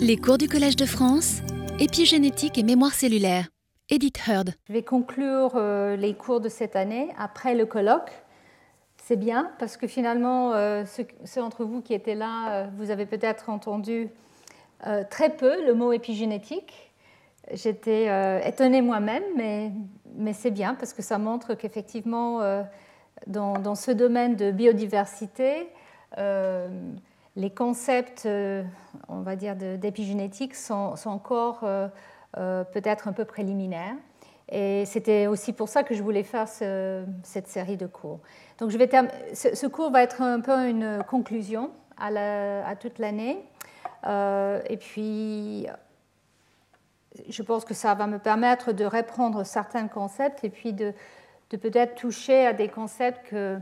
Les cours du Collège de France, épigénétique et mémoire cellulaire. Edith Heard. Je vais conclure euh, les cours de cette année après le colloque. C'est bien parce que finalement, euh, ceux, d'entre vous qui étaient là, euh, vous avez peut-être entendu très peu le mot épigénétique. J'étais étonnée moi-même, mais, mais c'est bien parce que ça montre qu'effectivement, dans, ce domaine de biodiversité, les concepts, euh, on va dire, d'épigénétique sont, encore euh, euh, peut-être un peu préliminaires. Et c'était aussi pour ça que je voulais faire cette série de cours. Donc ce, cours va être un peu une conclusion à, toute l'année. et puis, je pense que ça va me permettre de reprendre certains concepts et puis de, peut-être toucher à des concepts que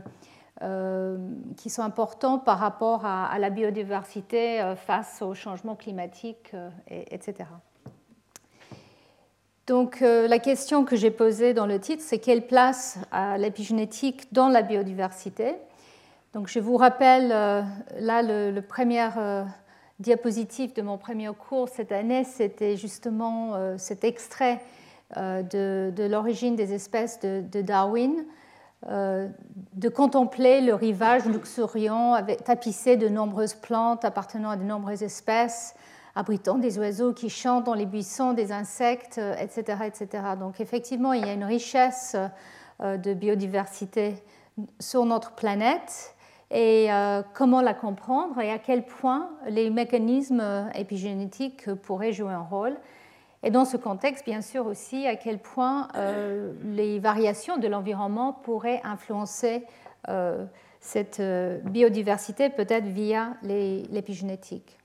qui sont importants par rapport à, la biodiversité euh, face au changement climatique, euh, etc. Donc la question que j'ai posée dans le titre, c'est quelle place a l'épigénétique dans la biodiversité? Donc je vous rappelle, là, le, premier diapositive de mon premier cours cette année, c'était justement cet extrait de, l'origine des espèces de Darwin euh, de contempler le rivage luxuriant tapissé de nombreuses plantes appartenant à de nombreuses espèces, abritant des oiseaux qui chantent dans les buissons, des insectes, etc. Euh, etc. Donc effectivement, il y a une richesse euh, de biodiversité sur notre planète et comment la comprendre et à quel point les mécanismes épigénétiques pourraient jouer un rôle? Et dans ce contexte, bien sûr aussi, à quel point euh, les variations de l'environnement pourraient influencer euh, cette euh, biodiversité, peut-être via l'épigénétique.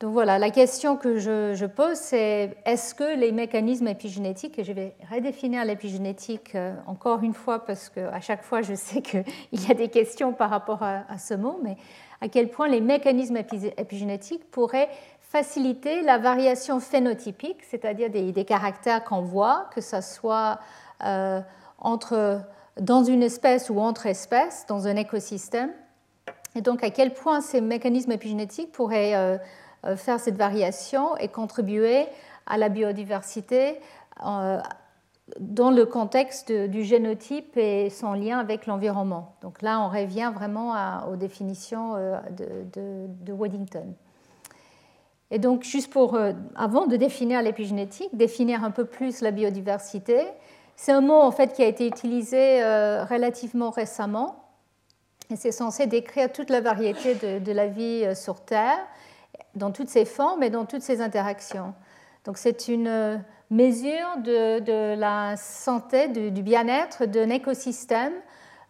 Donc voilà, la question que je, pose, c'est est-ce que les mécanismes épigénétiques, et je vais redéfinir l'épigénétique encore une fois parce qu'à chaque fois je sais qu'il y a des questions par rapport à, à, ce mot, mais à quel point les mécanismes épigénétiques pourraient faciliter la variation phénotypique, c'est-à-dire des, caractères qu'on voit, que ce soit euh, entre, dans une espèce ou entre espèces, dans un écosystème. Et donc à quel point ces mécanismes épigénétiques pourraient euh, euh, faire cette variation et contribuer à la biodiversité dans le contexte du génotype et son lien avec l'environnement. Donc là, on revient vraiment aux définitions de, de Waddington. Et donc, juste pour, euh, avant de définir l'épigénétique, définir un peu plus la biodiversité, c'est un mot en fait qui a été utilisé euh, relativement récemment. Et c'est censé décrire toute la variété de, la vie euh, sur Terre, dans toutes ses formes et dans toutes ses interactions. Donc, c'est une mesure de, la santé, du, bien-être d'un écosystème.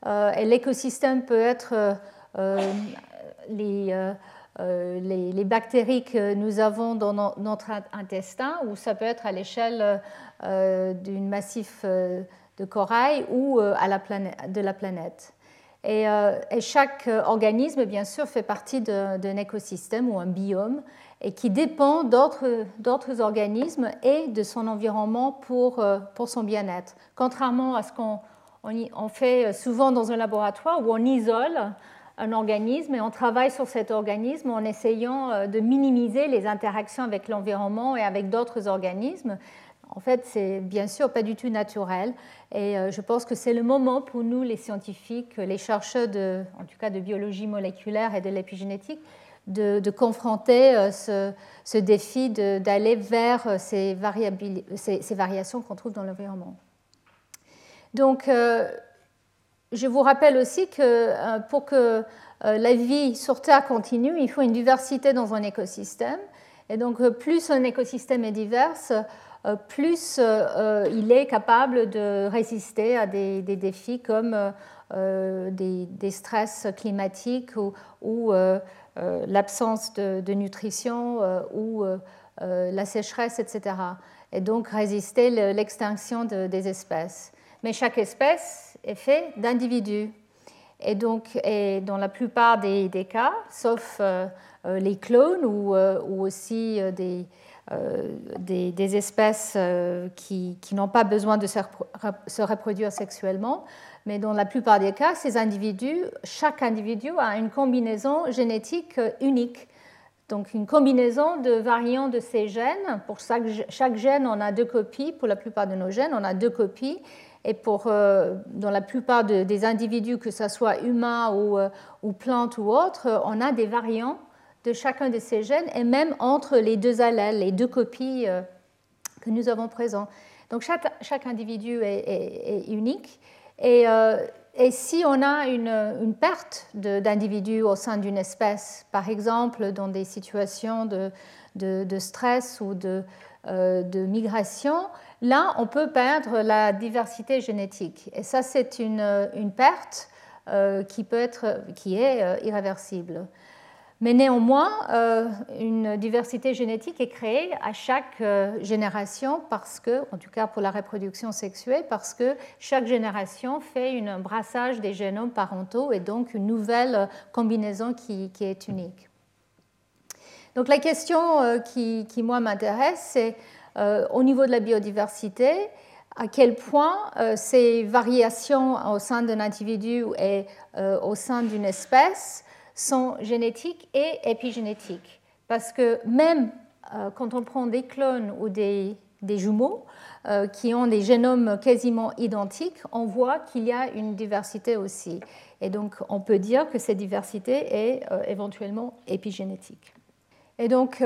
et l'écosystème peut être les euh, les, bactéries que nous avons dans notre intestin, ou ça peut être à l'échelle euh, d'un massif euh, de corail ou à la planète, de la planète. Et, chaque organisme, bien sûr, fait partie d'un écosystème ou un biome et qui dépend d'autres organismes et de son environnement pour, son bien-être. Contrairement à ce qu'on on fait souvent dans un laboratoire où on isole un organisme et on travaille sur cet organisme en essayant euh, de minimiser les interactions avec l'environnement et avec d'autres organismes. En fait, c'est bien sûr pas du tout naturel et euh, je pense que c'est le moment pour nous, les scientifiques, les chercheurs de, en tout cas de biologie moléculaire et de l'épigénétique, de, confronter euh, ce, défi d'aller vers ces, ces, variations qu'on trouve dans l'environnement. Donc, je vous rappelle aussi que euh, pour que euh, la vie sur Terre continue, il faut une diversité dans un écosystème. Et donc, euh, plus un écosystème est divers, plus il est capable de résister à des, défis comme des, stress climatiques ou, l'absence de, nutrition ou la sécheresse, etc. Et donc résister l'extinction des espèces. Mais chaque espèce est fait d'individus. Et donc, dans la plupart des, cas, sauf euh, euh, les clones ou, euh, aussi des, des, espèces qui, qui n'ont pas besoin de se, se, reproduire sexuellement, mais dans la plupart des cas, ces individus, chaque individu a une combinaison génétique unique. donc une combinaison de variants de ces gènes. Pour chaque, chaque gène, on a deux copies. Pour la plupart de nos gènes, on a deux copies. Et pour, euh, dans la plupart des individus, que ce soit humains ou, euh, ou plantes ou autres, on a des variants de chacun de ces gènes et même entre les deux allèles, les deux copies euh, que nous avons présents. Donc chaque, individu est, unique. Et, si on a une, perte d'individus au sein d'une espèce, par exemple dans des situations de, stress ou de migration, là, on peut perdre la diversité génétique. Et ça, c'est une, perte euh, qui, est euh, irréversible. Mais néanmoins, euh, une diversité génétique est créée à chaque génération parce que, en tout cas pour la reproduction sexuelle, parce que chaque génération fait un brassage des génomes parentaux et donc une nouvelle combinaison qui, est unique. Donc la question qui, qui moi, m'intéresse, c'est au niveau de la biodiversité, à quel point euh, ces variations au sein d'un individu et euh, au sein d'une espèce sont génétiques et épigénétiques? Parce que même quand on prend des clones ou des jumeaux qui ont des génomes quasiment identiques, on voit qu'il y a une diversité aussi. Et donc on peut dire que cette diversité est éventuellement épigénétique. Et donc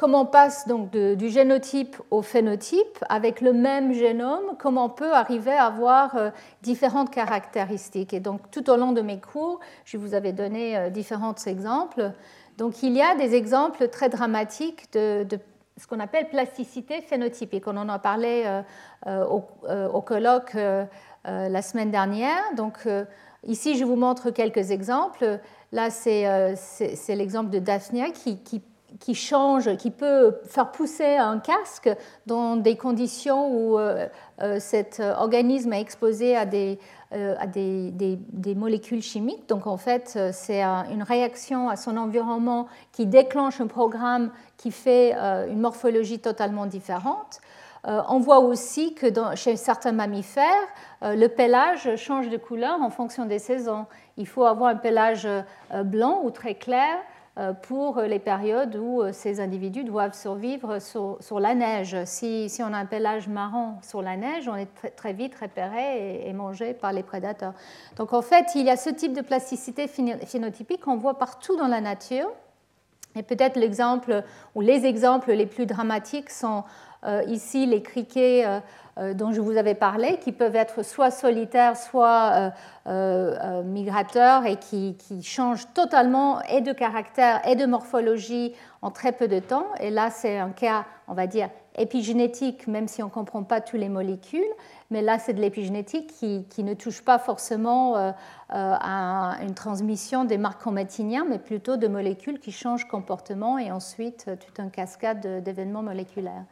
comment on passe donc du génotype au phénotype avec le même génome, comment on peut arriver à avoir euh, différentes caractéristiques. Et donc tout au long de mes cours, je vous avais donné euh, différents exemples. Donc il y a des exemples très dramatiques de, ce qu'on appelle plasticité phénotypique. On en a parlé euh, au, colloque la semaine dernière. Donc ici, je vous montre quelques exemples. Là, c'est l'exemple de Daphnia qui, qui qui change, qui peut faire pousser un casque dans des conditions où euh, euh, cet organisme est exposé à, des, euh, molécules chimiques. Donc en fait, c'est une réaction à son environnement qui déclenche un programme qui fait une morphologie totalement différente. on voit aussi que chez certains mammifères, le pelage change de couleur en fonction des saisons. Il faut avoir un pelage blanc ou très clair euh, pour les périodes où euh, ces individus doivent survivre sur, la neige. Si, on a un pelage marron sur la neige, on est très, vite repéré et, mangé par les prédateurs. Donc en fait, il y a ce type de plasticité phénotypique qu'on voit partout dans la nature. Et peut-être l'exemple ou les exemples les plus dramatiques sont euh, ici les criquets euh, dont je vous avais parlé, qui peuvent être soit solitaires, soit euh, euh, migrateurs et qui, changent totalement et de caractère et de morphologie en très peu de temps. Et là, c'est un cas, on va dire, épigénétique, même si on ne comprend pas toutes les molécules. Mais là, c'est de l'épigénétique qui, ne touche pas forcément à une transmission des marques chromatiniens, mais plutôt de molécules qui changent comportement et ensuite toute une cascade d'événements moléculaires.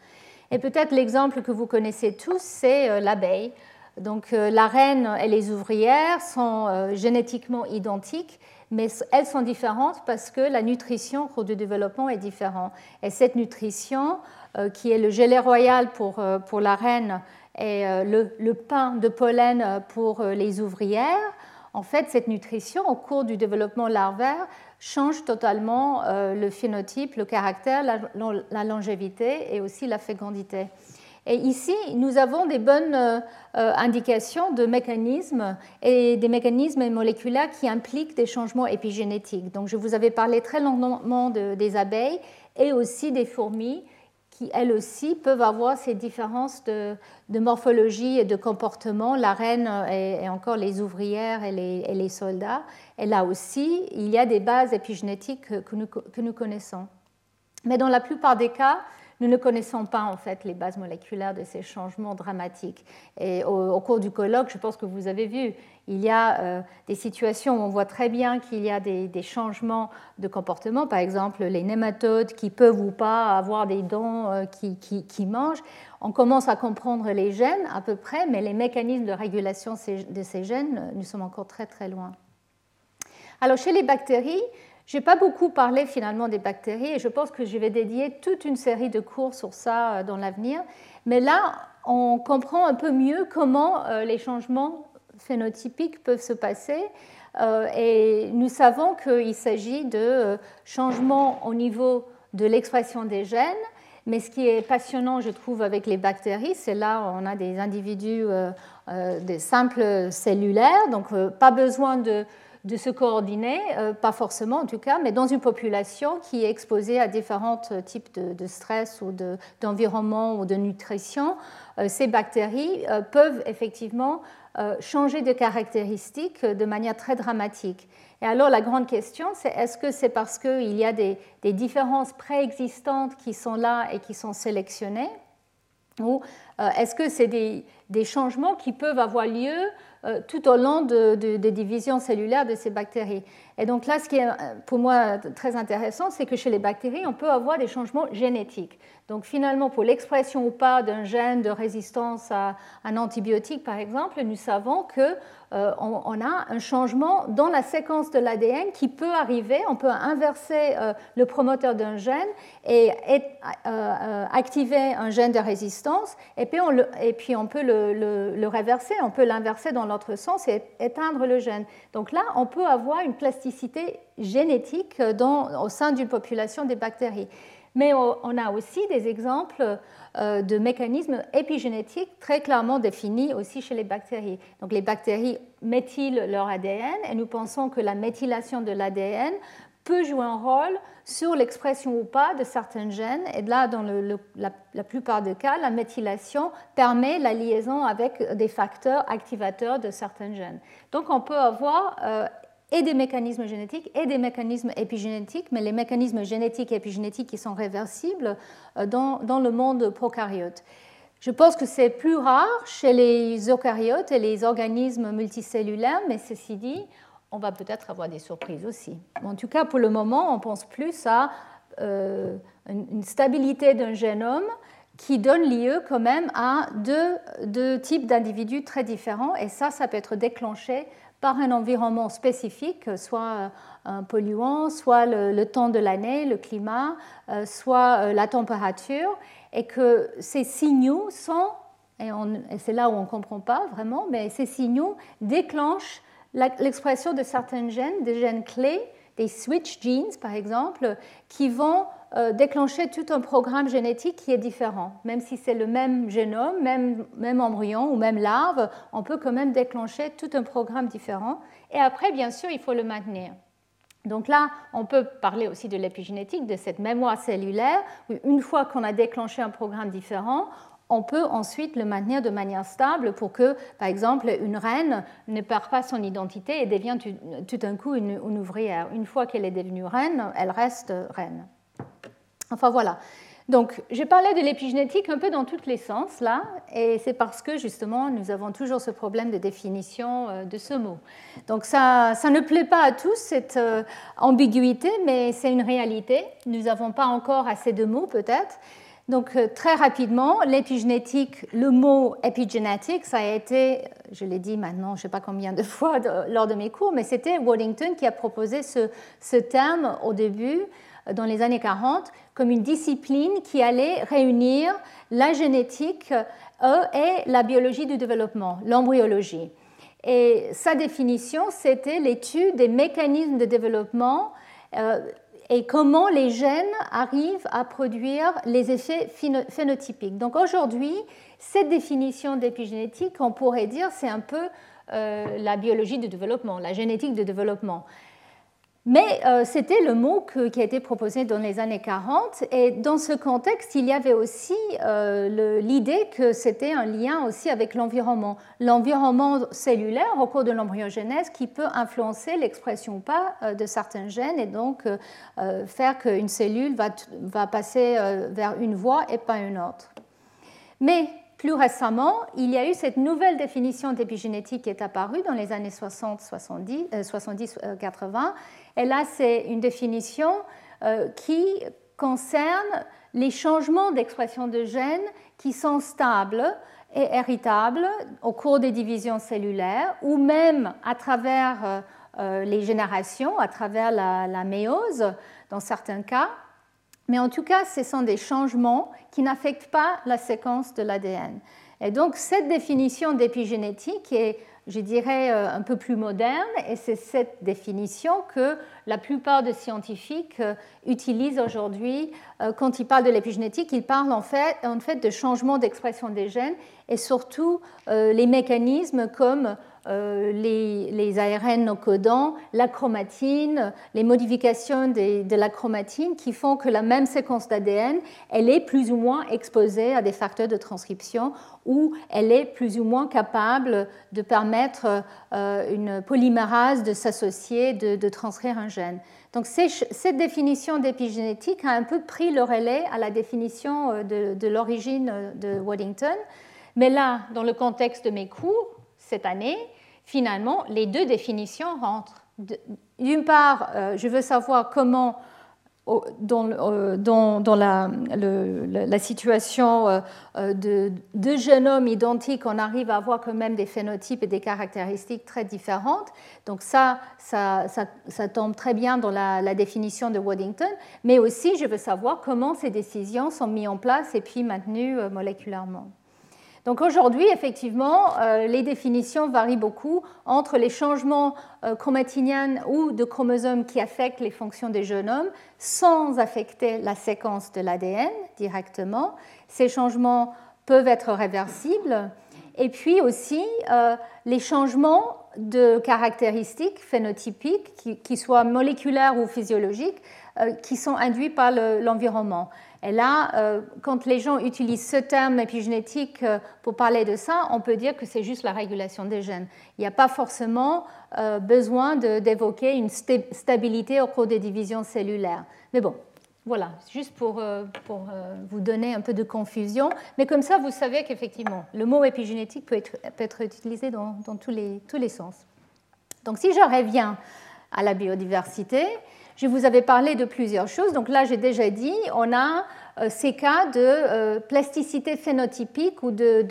Et peut-être l'exemple que vous connaissez tous, c'est euh, l'abeille. Donc euh, la reine et les ouvrières sont euh, génétiquement identiques, mais elles sont différentes parce que la nutrition au cours du développement est différente. Et cette nutrition, qui est le gelé royal pour, pour la reine et le, le, pain de pollen pour les ouvrières, en fait, cette nutrition, au cours du développement larvaire, change totalement euh, le phénotype, le caractère, la, longévité et aussi la fécondité. Et ici, nous avons des bonnes euh, indications de mécanismes et des mécanismes moléculaires qui impliquent des changements épigénétiques. Donc, je vous avais parlé très longuement des abeilles et aussi des fourmis qui elles aussi peuvent avoir ces différences de, morphologie et de comportement. La reine et, encore les ouvrières et les, soldats. Et là aussi, il y a des bases épigénétiques que nous, que nous connaissons. Mais dans la plupart des cas, nous ne connaissons pas en fait les bases moléculaires de ces changements dramatiques. Et au, cours du colloque, je pense que vous avez vu, il y a euh, des situations où on voit très bien qu'il y a des, changements de comportement, par exemple les nématodes qui peuvent ou pas avoir des dents euh, qui, qui, mangent. On commence à comprendre les gènes à peu près, mais les mécanismes de régulation de ces gènes, nous sommes encore très très loin. Alors chez les bactéries, je n'ai pas beaucoup parlé finalement des bactéries et je pense que je vais dédier toute une série de cours sur ça euh, dans l'avenir. Mais là, on comprend un peu mieux comment euh, les changements phénotypiques peuvent se passer et nous savons qu'il s'agit de changements au niveau de l'expression des gènes. Mais ce qui est passionnant, je trouve, avec les bactéries, c'est là on a des individus, des simples cellulaires, donc pas besoin de de se coordonner, euh, pas forcément en tout cas, mais dans une population qui est exposée à différents types de, stress ou d'environnement ou de nutrition, euh, ces bactéries euh, peuvent effectivement changer de caractéristiques de manière très dramatique. Et alors la grande question, c'est est-ce que c'est parce qu'il y a des, des différences préexistantes qui sont là et qui sont sélectionnées ou est-ce que c'est des, des, changements qui peuvent avoir lieu euh, tout au long des divisions cellulaires de ces bactéries. Et donc là, ce qui est pour moi très intéressant, c'est que chez les bactéries, on peut avoir des changements génétiques. Donc finalement, pour l'expression ou pas d'un gène de résistance à un antibiotique, par exemple, nous savons qu'on euh, on a un changement dans la séquence de l'ADN qui peut arriver. On peut inverser euh, le promoteur d'un gène et, euh, activer un gène de résistance, et puis on, peut le, le réverser, on peut l'inverser dans l'autre sens et éteindre le gène. Donc là, on peut avoir une plasticité génétique dans, au sein d'une population des bactéries. Mais on a aussi des exemples euh, de mécanismes épigénétiques très clairement définis aussi chez les bactéries. Donc les bactéries méthylent leur ADN et nous pensons que la méthylation de l'ADN peut jouer un rôle sur l'expression ou pas de certains gènes. Et là, dans la, plupart des cas, la méthylation permet la liaison avec des facteurs activateurs de certains gènes. Donc on peut avoir euh, et des mécanismes génétiques et des mécanismes épigénétiques, mais les mécanismes génétiques et épigénétiques qui sont réversibles euh, dans, le monde prokaryote. Je pense que c'est plus rare chez les eucaryotes et les organismes multicellulaires, mais ceci dit, on va peut-être avoir des surprises aussi. En tout cas, pour le moment, on pense plus à euh, une stabilité d'un génome qui donne lieu quand même à deux types d'individus très différents, et ça, ça peut être déclenché par un environnement spécifique, soit un polluant, soit le, temps de l'année, le climat, euh, soit euh, la température, et que ces signaux sont, et, c'est là où on ne comprend pas vraiment, mais ces signaux déclenchent l'expression de certains gènes, des gènes clés, des switch genes par exemple, qui vont euh, déclencher tout un programme génétique qui est différent. Même si c'est le même génome, même, même embryon ou même larve, on peut quand même déclencher tout un programme différent. Et après, bien sûr, il faut le maintenir. Donc là, on peut parler aussi de l'épigénétique, de cette mémoire cellulaire, où une fois qu'on a déclenché un programme différent, on peut ensuite le maintenir de manière stable pour que, par exemple, une reine ne perd pas son identité et devient tout, d'un coup une ouvrière. Une fois qu'elle est devenue reine, elle reste reine. Enfin voilà. Donc, j'ai parlé de l'épigénétique un peu dans tous les sens là, et c'est parce que justement nous avons toujours ce problème de définition euh, de ce mot. Donc, ça, ça ne plaît pas à tous cette euh, ambiguïté, mais c'est une réalité. Nous n'avons pas encore assez de mots peut-être. Donc, euh, très rapidement, l'épigénétique, le mot épigénétique, ça a été, je l'ai dit maintenant, je ne sais pas combien de fois lors de mes cours, mais c'était Waddington qui a proposé ce, ce terme au début dans les années 40 comme une discipline qui allait réunir la génétique euh, et la biologie du développement, l'embryologie. Et sa définition, c'était l'étude des mécanismes de développement euh, et comment les gènes arrivent à produire les effets phénotypiques. Donc aujourd'hui, cette définition d'épigénétique, on pourrait dire, c'est un peu euh, la biologie du développement, la génétique du développement. Mais euh, c'était le mot qui a été proposé dans les années 40 et dans ce contexte, il y avait aussi euh, l'idée que c'était un lien aussi avec l'environnement. L'environnement cellulaire au cours de l'embryogénèse qui peut influencer l'expression ou pas euh, de certains gènes et donc faire qu'une cellule va, va passer vers une voie et pas une autre. Mais plus récemment, il y a eu cette nouvelle définition d'épigénétique qui est apparue dans les années 60, 70, 70 80 et là, c'est une définition euh, qui concerne les changements d'expression de gènes qui sont stables et héritables au cours des divisions cellulaires ou même à travers euh, euh, les générations, à travers la, la, méose dans certains cas. Mais en tout cas, ce sont des changements qui n'affectent pas la séquence de l'ADN. Et donc, cette définition d'épigénétique est je dirais, euh, un peu plus moderne, et c'est cette définition que la plupart des scientifiques euh, utilisent aujourd'hui euh, quand ils parlent de l'épigénétique. Ils parlent en fait, en fait de changement d'expression des gènes et surtout les mécanismes comme euh, les, ARN non codants, la chromatine, les modifications de, la chromatine qui font que la même séquence d'ADN, elle est plus ou moins exposée à des facteurs de transcription ou elle est plus ou moins capable de permettre euh, une polymérase de s'associer, de, transcrire un gène. Donc cette définition d'épigénétique a un peu pris le relais à la définition euh, de, de l'origine de Waddington. Mais là, dans le contexte de mes cours, cette année, finalement, les deux définitions rentrent. D'une part, euh, je veux savoir comment, dans, dans, la, situation euh, de deux génomes identiques, on arrive à avoir quand même des phénotypes et des caractéristiques très différentes. Donc ça, ça, tombe très bien dans la, définition de Waddington. Mais aussi, je veux savoir comment ces décisions sont mises en place et puis maintenues euh, moléculairement. Donc aujourd'hui, effectivement, euh, les définitions varient beaucoup entre les changements euh, chromatiniens ou de chromosomes qui affectent les fonctions des génomes sans affecter la séquence de l'ADN directement. Ces changements peuvent être réversibles. Et puis aussi euh, les changements de caractéristiques phénotypiques, qui, soient moléculaires ou physiologiques, qui sont induits par l'environnement. Et là, euh, quand les gens utilisent ce terme épigénétique euh, pour parler de ça, on peut dire que c'est juste la régulation des gènes. Il n'y a pas forcément euh, besoin d'évoquer une stabilité au cours des divisions cellulaires. Mais bon, voilà, juste pour, vous donner un peu de confusion. Mais comme ça, vous savez qu'effectivement, le mot épigénétique peut être, utilisé dans, dans tous, les, tous les sens. Donc si je reviens à la biodiversité, je vous avais parlé de plusieurs choses. Donc là, j'ai déjà dit, on a euh, ces cas de euh, plasticité phénotypique ou, de,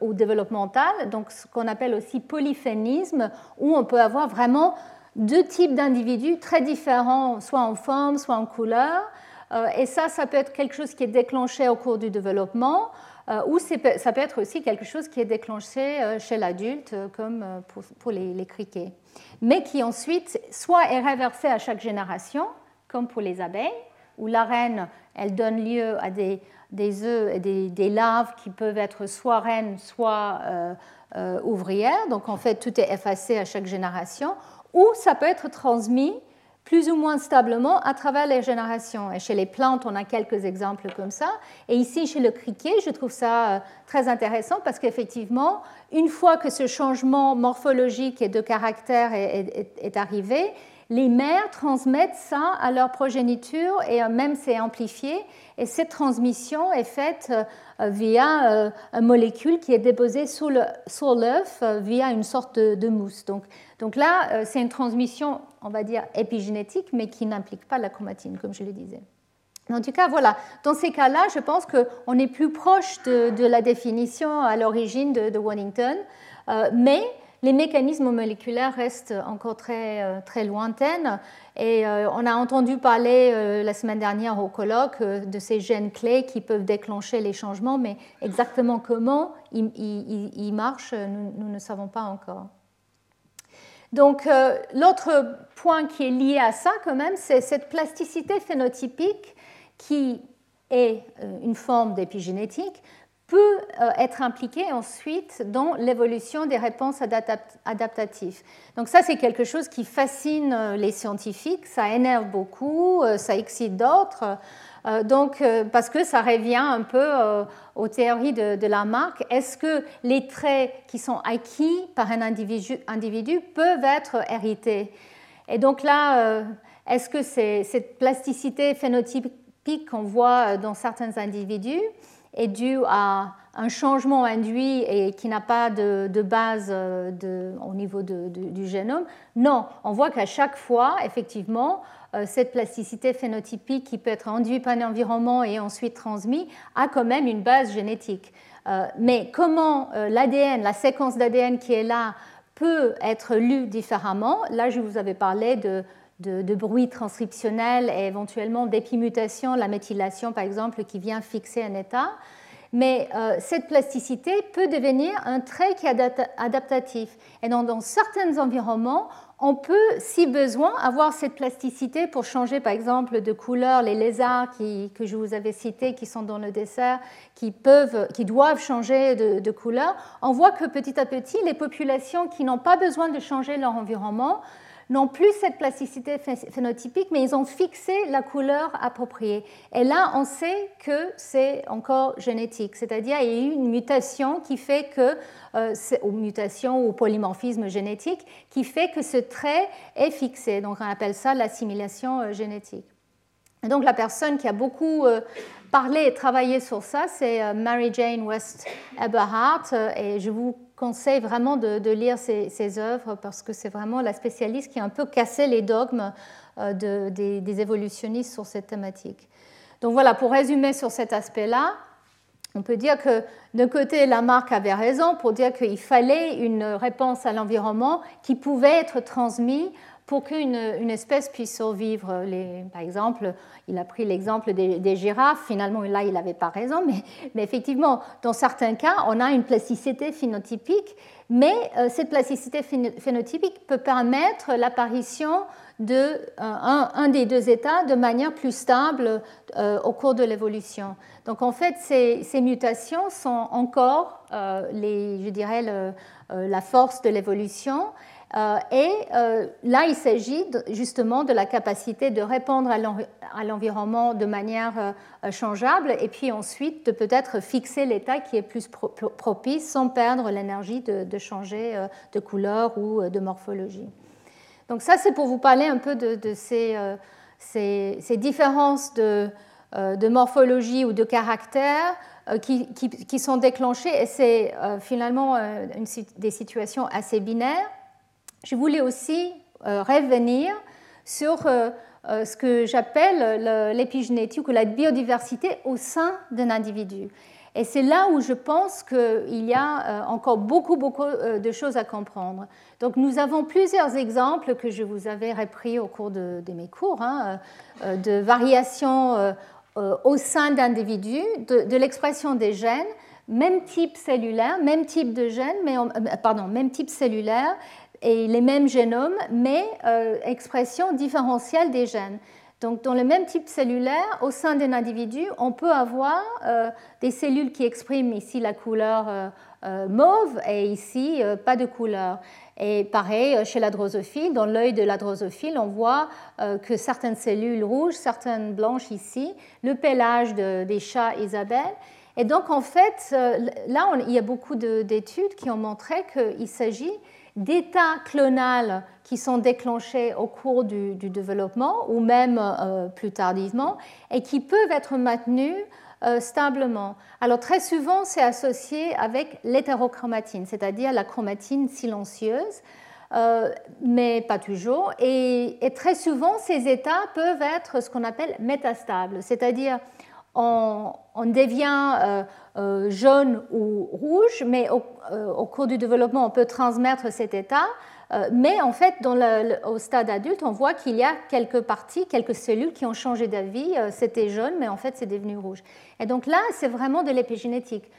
ou développementale, donc ce qu'on appelle aussi polyphénisme, où on peut avoir vraiment deux types d'individus très différents, soit en forme, soit en couleur. Euh, et ça, ça peut être quelque chose qui est déclenché au cours du développement, ou ça peut être aussi quelque chose qui est déclenché chez l'adulte, comme pour les criquets mais qui ensuite soit est réversée à chaque génération, comme pour les abeilles, où la reine, elle donne lieu à des, œufs et des, larves qui peuvent être soit reines, soit euh, euh, ouvrières. Donc en fait, tout est effacé à chaque génération. Ou ça peut être transmis plus ou moins stablement à travers les générations. Et chez les plantes, on a quelques exemples comme ça. Et ici, chez le criquet, je trouve ça euh, très intéressant parce qu'effectivement, une fois que ce changement morphologique et de caractère est, arrivé, les mères transmettent ça à leur progéniture et euh, même c'est amplifié. Et cette transmission est faite euh, via une molécule qui est déposée sur l'œuf via une sorte de, mousse. Donc, donc là, c'est une transmission on va dire, épigénétique, mais qui n'implique pas la chromatine, comme je le disais. En tout cas, voilà, dans ces cas-là, je pense qu'on est plus proche de, la définition à l'origine de, de, Waddington, euh, mais les mécanismes moléculaires restent encore très, euh, très lointains. Et euh, on a entendu parler la semaine dernière au colloque de ces gènes clés qui peuvent déclencher les changements, mais exactement comment ils, marchent, nous ne savons pas encore. Donc euh, l'autre point qui est lié à ça quand même, c'est cette plasticité phénotypique qui est euh, une forme d'épigénétique, peut euh, être impliquée ensuite dans l'évolution des réponses adaptatives. Donc ça, c'est quelque chose qui fascine les scientifiques, ça énerve beaucoup, ça excite d'autres. Euh, donc, euh, parce que ça revient un peu euh, aux théories de, la marque. Est-ce que les traits qui sont acquis par un individu, individu peuvent être hérités? Et donc là, est-ce que cette plasticité phénotypique qu'on voit dans certains individus? Est due à un changement induit et qui n'a pas de, base au niveau du génome Non, on voit qu'à chaque fois, effectivement, euh, cette plasticité phénotypique qui peut être induite par l'environnement et ensuite transmise a quand même une base génétique. Euh, mais comment euh, l'ADN, la séquence d'ADN qui est là, peut être lue différemment? Là, je vous avais parlé de, de, bruit transcriptionnel et éventuellement d'épimutation, la méthylation par exemple, qui vient fixer un état. Mais cette plasticité peut devenir un trait qui est adaptatif. Et dans certains environnements, on peut, si besoin, avoir cette plasticité pour changer, par exemple, de couleur. Les lézards que je vous avais cités, qui sont dans le dessert, qui, peuvent, qui doivent changer de couleur. On voit que petit à petit, les populations qui n'ont pas besoin de changer leur environnement n'ont plus cette plasticité phénotypique, mais ils ont fixé la couleur appropriée. Et là, on sait que c'est encore génétique, c'est-à-dire il y a eu une mutation qui fait que, euh, ou mutation ou polymorphisme génétique, qui fait que ce trait est fixé. Donc on appelle ça l'assimilation euh, génétique. Et donc la personne qui a beaucoup euh, parlé et travaillé sur ça, c'est Mary Jane West Eberhardt, et je vous conseille vraiment de, lire ses, œuvres parce que c'est vraiment la spécialiste qui a un peu cassé les dogmes euh, des, évolutionnistes sur cette thématique. Donc voilà, pour résumer sur cet aspect-là, on peut dire que d'un côté, Lamarck avait raison pour dire qu'il fallait une réponse à l'environnement qui pouvait être transmise pour qu'une une espèce puisse survivre. Par exemple, il a pris l'exemple des, girafes. Finalement, là, il n'avait pas raison, mais, effectivement, dans certains cas, on a une plasticité phénotypique, mais euh, cette plasticité phénotypique peut permettre l'apparition de euh, un, des deux états de manière plus stable euh, au cours de l'évolution. Donc, en fait, ces, mutations sont encore, je dirais, la force de l'évolution et euh, là, il s'agit justement de la capacité de répondre à l'environnement de manière euh, changeable et puis ensuite de peut-être fixer l'état qui est plus propice sans perdre l'énergie de, changer de couleur ou de morphologie. Donc ça, c'est pour vous parler un peu de, ces, ces, différences de, de, morphologie ou de caractère qui, qui, sont déclenchées et c'est finalement une, des situations assez binaires je voulais aussi euh, revenir sur euh, euh, ce que j'appelle l'épigénétique ou la biodiversité au sein d'un individu. Et c'est là où je pense qu'il y a encore beaucoup, beaucoup de choses à comprendre. Donc nous avons plusieurs exemples que je vous avais repris au cours de, mes cours, hein, de variations au sein d'individus, de, l'expression des gènes, même type cellulaire, même type de mais pardon, même type cellulaire, et les mêmes génomes, mais euh, expression différentielle des gènes. Donc, dans le même type cellulaire, au sein d'un individu, on peut avoir euh, des cellules qui expriment ici la couleur euh, mauve et ici pas de couleur. Et pareil, chez la drosophile, dans l'œil de la drosophile, on voit que certaines cellules rouges, certaines blanches ici, le pelage des chats Isabelle. Et donc, en fait, là, il y a beaucoup d'études qui ont montré qu'il s'agit d'états clonales qui sont déclenchés au cours du, développement ou même euh, plus tardivement et qui peuvent être maintenus euh, stablement. Alors très souvent, c'est associé avec l'hétérochromatine, c'est-à-dire la chromatine silencieuse, euh, mais pas toujours. Et, et, très souvent, ces états peuvent être ce qu'on appelle métastables, c'est-à-dire on, devient euh, euh, jaune ou rouge, mais euh, au, cours du développement, on peut transmettre cet état. mais en fait, au stade adulte, on voit qu'il y a quelques parties, quelques cellules qui ont changé d'avis. C'était jaune, mais en fait, c'est devenu rouge. Et donc là, c'est vraiment de l'épigénétique.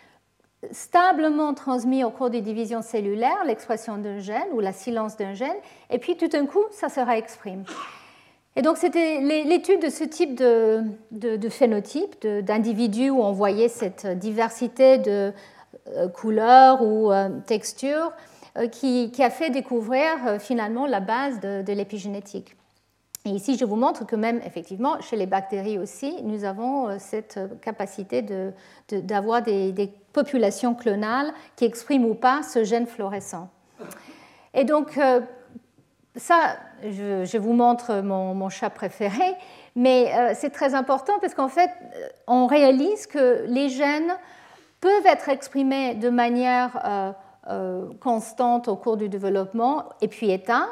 Stablement transmis au cours des divisions cellulaires, l'expression d'un gène ou la silence d'un gène, et puis tout d'un coup, ça se réexprime. Et donc c'était l'étude de ce type de, phénotype, d'individus où on voyait cette diversité de euh, couleurs ou euh, textures euh, qui, a fait découvrir finalement la base de, l'épigénétique. Et ici, je vous montre que même effectivement, chez les bactéries aussi, nous avons cette capacité d'avoir des, des, populations clonales qui expriment ou pas ce gène fluorescent. Et donc, ça, je, vous montre mon, chat préféré, mais euh, c'est très important parce qu'en fait, euh, on réalise que les gènes peuvent être exprimés de manière euh, constante au cours du développement et puis éteints,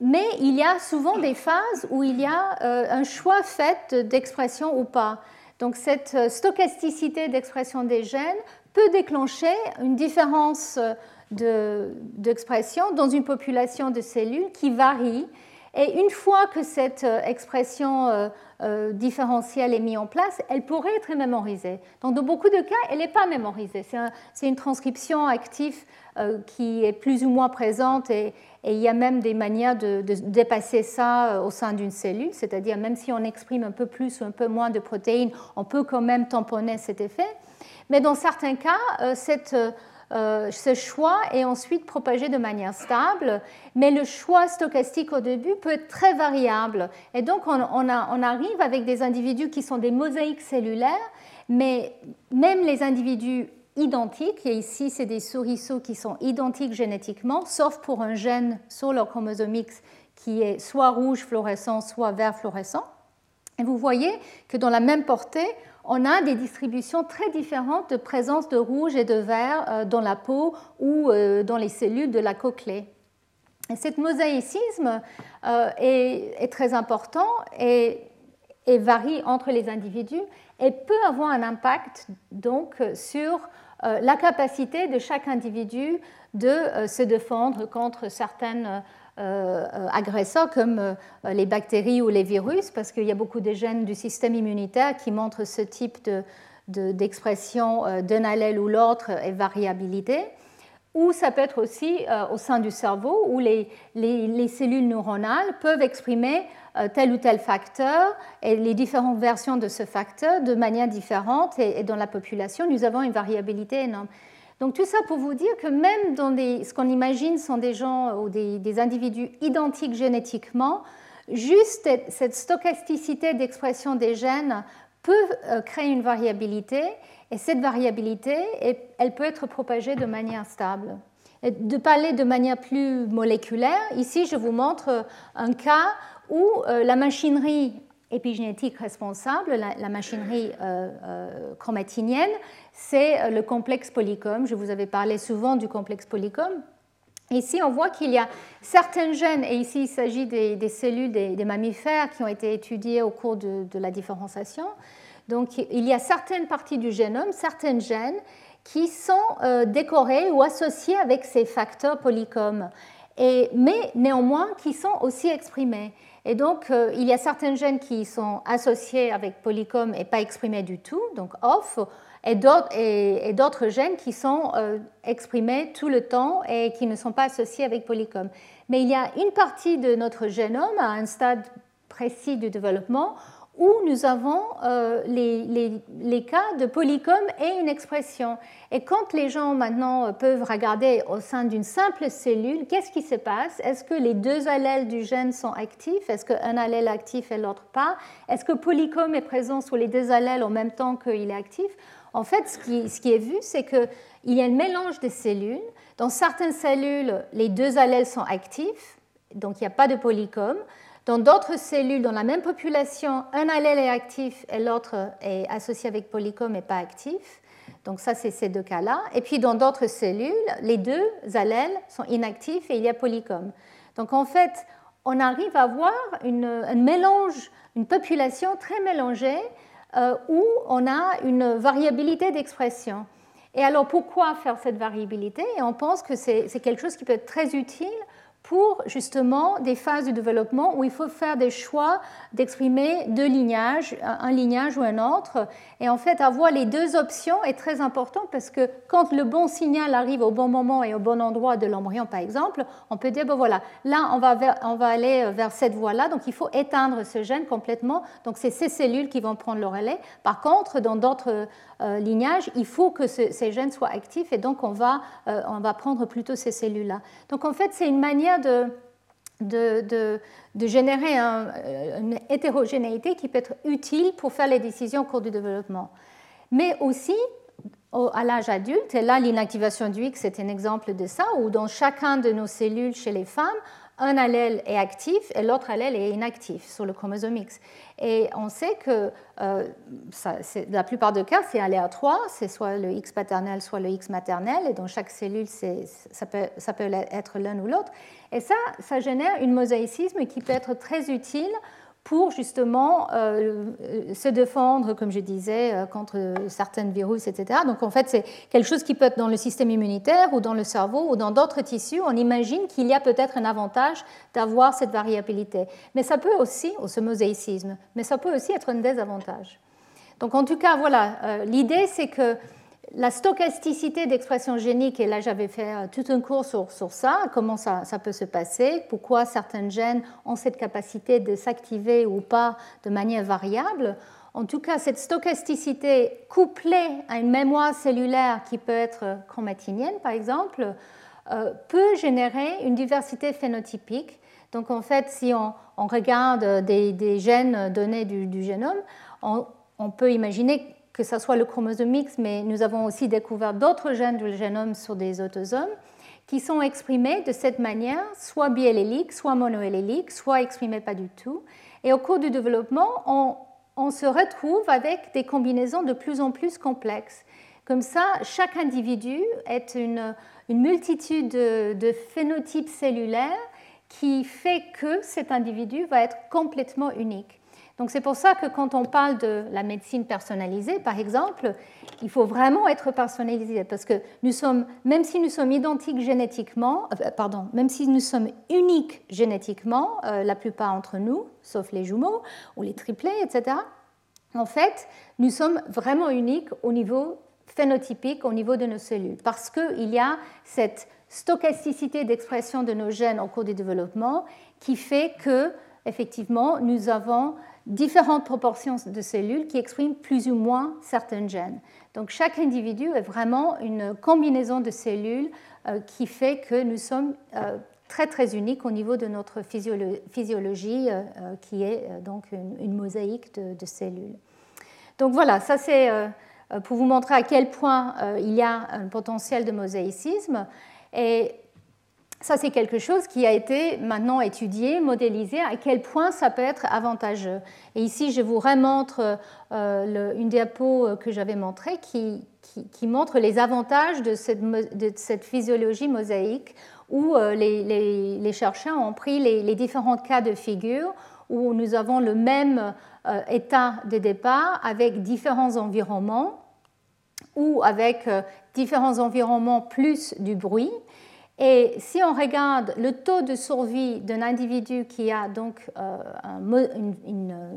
mais il y a souvent des phases où il y a un choix fait d'expression ou pas. Donc cette stochasticité d'expression des gènes peut déclencher une différence d'expression dans une population de cellules qui varie. Et une fois que cette euh, expression euh, euh, différentielle est mise en place, elle pourrait être mémorisée. Donc, dans beaucoup de cas, elle n'est pas mémorisée. C'est une transcription active qui est plus ou moins présente et, il y a même des manières de, de dépasser ça au sein d'une cellule, c'est-à-dire même si on exprime un peu plus ou un peu moins de protéines, on peut quand même tamponner cet effet. Mais dans certains cas, cette euh, ce choix est ensuite propagé de manière stable, mais le choix stochastique au début peut être très variable. Et donc on, arrive avec des individus qui sont des mosaïques cellulaires, mais même les individus identiques, et ici c'est des souriceaux qui sont identiques génétiquement, sauf pour un gène sur leur chromosome X qui est soit rouge fluorescent, soit vert fluorescent. Et vous voyez que dans la même portée, on a des distributions très différentes de présence de rouge et de vert euh, dans la peau ou euh, dans les cellules de la cochlée. Et cet mosaïcisme euh, est, très important et, varie entre les individus et peut avoir un impact donc sur la capacité de chaque individu de se défendre contre certaines agresseurs comme euh, les bactéries ou les virus, parce qu'il y a beaucoup de gènes du système immunitaire qui montrent ce type d'expression euh, d'un allèle ou l'autre et variabilité. Ou ça peut être aussi au sein du cerveau où les, les, cellules neuronales peuvent exprimer tel ou tel facteur et les différentes versions de ce facteur de manière différente et dans la population, nous avons une variabilité énorme. Donc tout ça pour vous dire que même dans ce qu'on imagine sont des gens ou des, individus identiques génétiquement, juste cette stochasticité d'expression des gènes peut euh, créer une variabilité et cette variabilité, elle peut être propagée de manière stable. de parler de manière plus moléculaire, ici je vous montre un cas où euh, la machinerie épigénétique responsable, la, machinerie euh, euh, chromatinienne, c'est euh, le complexe polycom. Je vous avais parlé souvent du complexe polycom. Ici, on voit qu'il y a certains gènes, et ici il s'agit des, cellules des, mammifères qui ont été étudiées au cours de, la différenciation. Donc il y a certaines parties du génome, certains gènes qui sont décorés ou associés avec ces facteurs polycom, et, mais néanmoins qui sont aussi exprimés. Et donc, euh, il y a certains gènes qui sont associés avec polycom et pas exprimés du tout, donc off, et d'autres gènes qui sont euh, exprimés tout le temps et qui ne sont pas associés avec polycom. Mais il y a une partie de notre génome à un stade précis du développement où nous avons euh, les, cas de polycom et une expression. Et quand les gens maintenant peuvent regarder au sein d'une simple cellule, qu'est-ce qui se passe? Est-ce que les deux allèles du gène sont actifs? Est-ce qu'un allèle actif et l'autre pas? Est-ce que polycom est présent sur les deux allèles en même temps qu'il est actif? En fait, ce qui, ce qui est vu, c'est qu'il y a un mélange de cellules. Dans certaines cellules, les deux allèles sont actifs, donc il n'y a pas de polycom. Dans d'autres cellules, dans la même population, un allèle est actif et l'autre est associé avec polycom mais pas actif. Donc ça, c'est ces deux cas-là. Et puis dans d'autres cellules, les deux allèles sont inactifs et il y a polycom. Donc en fait, on arrive à avoir un mélange, une population très mélangée euh, où on a une variabilité d'expression. Et alors pourquoi faire cette variabilité? Et on pense que c'est quelque chose qui peut être très utile pour justement des phases du développement où il faut faire des choix d'exprimer deux lignages, un lignage ou un autre. Et en fait, avoir les deux options est très important parce que quand le bon signal arrive au bon moment et au bon endroit de l'embryon, par exemple, on peut dire, bon voilà, là, on va, on va aller vers cette voie-là, donc il faut éteindre ce gène complètement. Donc c'est ces cellules qui vont prendre le relais. Par contre, dans d'autres euh, lignage, il faut que ces gènes soient actifs et donc on va, euh, on va prendre plutôt ces cellules-là. Donc en fait, c'est une manière de, de, de, générer euh, une hétérogénéité qui peut être utile pour faire les décisions au cours du développement. Mais aussi, à l'âge adulte, et là l'inactivation du X c'est un exemple de ça, où dans chacun de nos cellules chez les femmes, un allèle est actif et l'autre allèle est inactif sur le chromosome X. Et on sait que euh, la plupart des cas, c'est aléatoire, c'est soit le X paternel, soit le X maternel, et dans chaque cellule, ça peut, ça peut être l'un ou l'autre. Et ça, ça génère une mosaïcisme qui peut être très utile pour justement euh, se défendre, comme je disais, euh, contre certains virus, etc. Donc en fait, c'est quelque chose qui peut être dans le système immunitaire ou dans le cerveau ou dans d'autres tissus. On imagine qu'il y a peut-être un avantage d'avoir cette variabilité. Mais ça peut aussi, au ce mosaïcisme, mais ça peut aussi être un désavantage. Donc en tout cas, voilà, euh, l'idée c'est que la stochasticité d'expression génique, et là j'avais fait euh, tout un cours sur, ça, comment ça, peut se passer, pourquoi certains gènes ont cette capacité de s'activer ou pas de manière variable. En tout cas, cette stochasticité couplée à une mémoire cellulaire qui peut être chromatinienne, par exemple, euh, peut générer une diversité phénotypique. Donc en fait, si on, regarde des, gènes donnés du, génome, on, on peut imaginer que ce soit le chromosome X, mais nous avons aussi découvert d'autres gènes du génome sur des autosomes qui sont exprimés de cette manière, soit bialléliques, soit monoalléliques, soit exprimés pas du tout. Et au cours du développement, on, se retrouve avec des combinaisons de plus en plus complexes. Comme ça, chaque individu est une, multitude de phénotypes cellulaires qui fait que cet individu va être complètement unique. Donc c'est pour ça que quand on parle de la médecine personnalisée, par exemple, il faut vraiment être personnalisé parce que nous sommes, même si nous sommes identiques génétiquement, euh, pardon, même si nous sommes uniques génétiquement, euh, la plupart d'entre nous, sauf les jumeaux ou les triplés, etc. En fait, nous sommes vraiment uniques au niveau phénotypique, au niveau de nos cellules, parce qu'il y a cette stochasticité d'expression de nos gènes au cours du développement qui fait que, effectivement, nous avons différentes proportions de cellules qui expriment plus ou moins certains gènes. Donc chaque individu est vraiment une combinaison de cellules euh, qui fait que nous sommes euh, très très uniques au niveau de notre physiologie euh, qui est donc une, mosaïque de, de, cellules. Donc voilà, ça c'est pour vous montrer à quel point il y a un potentiel de mosaïcisme. Et ça, c'est quelque chose qui a été maintenant étudié, modélisé, à quel point ça peut être avantageux. Et ici, je vous remontre euh, une diapo que j'avais montrée qui, montre les avantages de cette, physiologie mosaïque où euh, les, chercheurs ont pris les, différents cas de figure où nous avons le même euh, état de départ avec différents environnements ou avec différents environnements plus du bruit. Et si on regarde le taux de survie d'un individu qui a donc euh, un,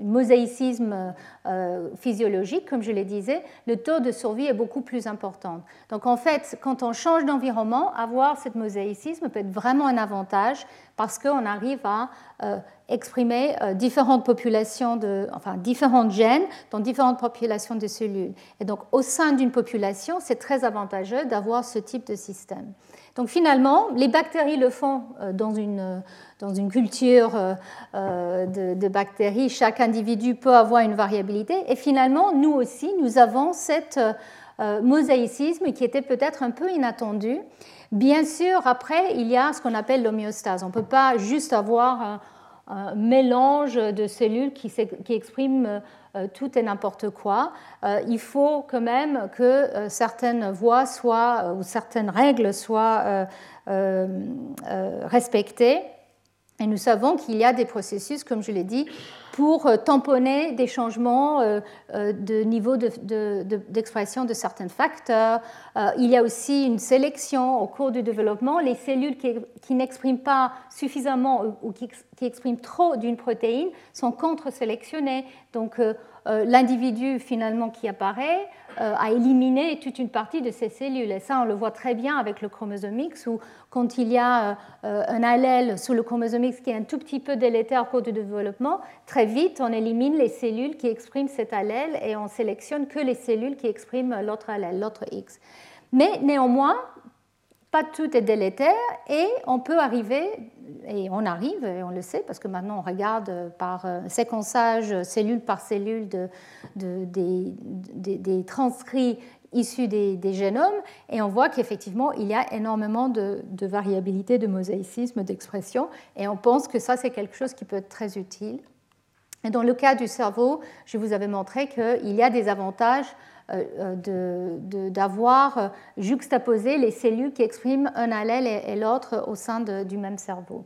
mosaïcisme euh, physiologique, comme je le disais, le taux de survie est beaucoup plus important. Donc en fait, quand on change d'environnement, avoir ce mosaïcisme peut être vraiment un avantage parce qu'on arrive à euh, exprimer différentes populations, de, enfin différentes gènes dans différentes populations de cellules. Et donc au sein d'une population, c'est très avantageux d'avoir ce type de système. Donc finalement, les bactéries le font euh, dans une, dans une culture euh, euh, de, bactéries. Chaque individu peut avoir une variabilité. Et finalement, nous aussi, nous avons cet mosaïcisme qui était peut-être un peu inattendu. Bien sûr, après, il y a ce qu'on appelle l'homéostase. On ne peut pas juste avoir un, mélange de cellules qui, qui expriment euh, tout et n'importe quoi. Euh, il faut quand même que euh, certaines voies soient, ou certaines règles soient respectées. Et nous savons qu'il y a des processus, comme je l'ai dit, pour tamponner des changements de niveau d'expression de, certains facteurs. Il y a aussi une sélection au cours du développement. Les cellules qui, n'expriment pas suffisamment ou qui, qui expriment trop d'une protéine sont contre-sélectionnées. Donc euh, l'individu finalement qui apparaît euh, a éliminé toute une partie de ces cellules. Et ça, on le voit très bien avec le chromosome X, où quand il y a euh, un allèle sous le chromosome X qui est un tout petit peu délétère au cours du développement, très vite, on élimine les cellules qui expriment cet allèle et on sélectionne que les cellules qui expriment l'autre allèle, l'autre X. Mais néanmoins, tout est délétère et on peut arriver, et on arrive, et on le sait, parce que maintenant on regarde par euh, séquençage cellule par cellule de, des, transcrits issus des, génomes, et on voit qu'effectivement il y a énormément de, variabilité, de mosaïcisme, d'expression, et on pense que ça c'est quelque chose qui peut être très utile. Et dans le cas du cerveau, je vous avais montré qu'il y a des avantages d'avoir euh, juxtaposé les cellules qui expriment un allèle et, l'autre au sein du même cerveau.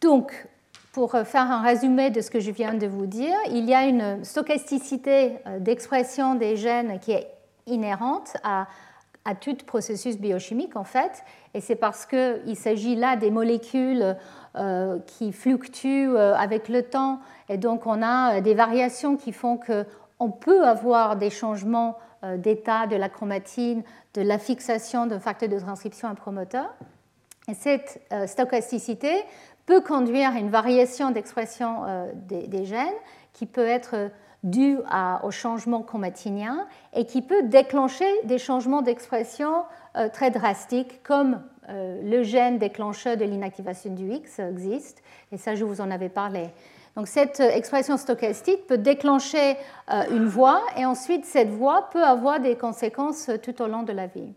Donc, pour faire un résumé de ce que je viens de vous dire, il y a une stochasticité d'expression des gènes qui est inhérente à, à tout processus biochimique en fait, et c'est parce qu'il s'agit là des molécules qui fluctuent avec le temps, et donc on a des variations qui font qu'on peut avoir des changements d'état de la chromatine, de la fixation d'un facteur de transcription, un promoteur. Et cette stochasticité peut conduire à une variation d'expression euh, des, gènes qui peut être due au changement chromatinien et qui peut déclencher des changements d'expression euh, très drastiques comme euh, le gène déclencheur de l'inactivation du X existe, et ça je vous en avais parlé. Donc cette expression stochastique peut déclencher une voie et ensuite cette voie peut avoir des conséquences tout au long de la vie.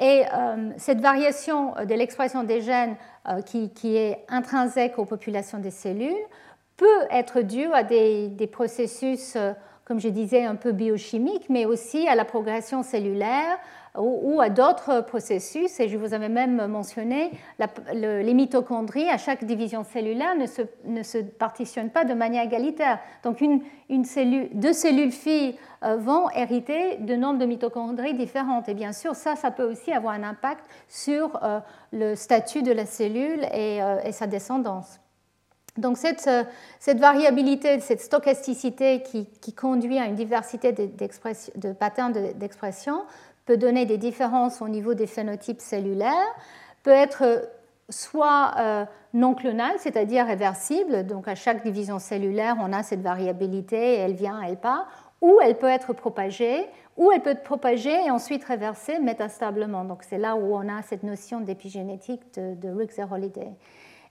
Et euh, cette variation de l'expression des gènes euh, qui, est intrinsèque aux populations des cellules peut être due à des, processus, euh, comme je disais, un peu biochimiques, mais aussi à la progression cellulaire, ou, à d'autres processus. Et je vous avais même mentionné, les mitochondries, à chaque division cellulaire, ne se, ne se, partitionnent pas de manière égalitaire. Donc une, une cellule, deux cellules filles euh, vont hériter de nombre de mitochondries différentes. Et bien sûr, ça, ça peut aussi avoir un impact sur euh, le statut de la cellule et, euh, sa descendance. Donc cette, cette, variabilité, cette stochasticité qui, qui, conduit à une diversité de, de patterns d'expression peut donner des différences au niveau des phénotypes cellulaires, peut être soit euh, non clonale, c'est-à-dire réversible, donc à chaque division cellulaire, on a cette variabilité, elle vient, elle part, ou elle peut être propagée, ou elle peut être propagée et ensuite réversée métastablement. Donc c'est là où on a cette notion d'épigénétique de, de Riggs et Holiday.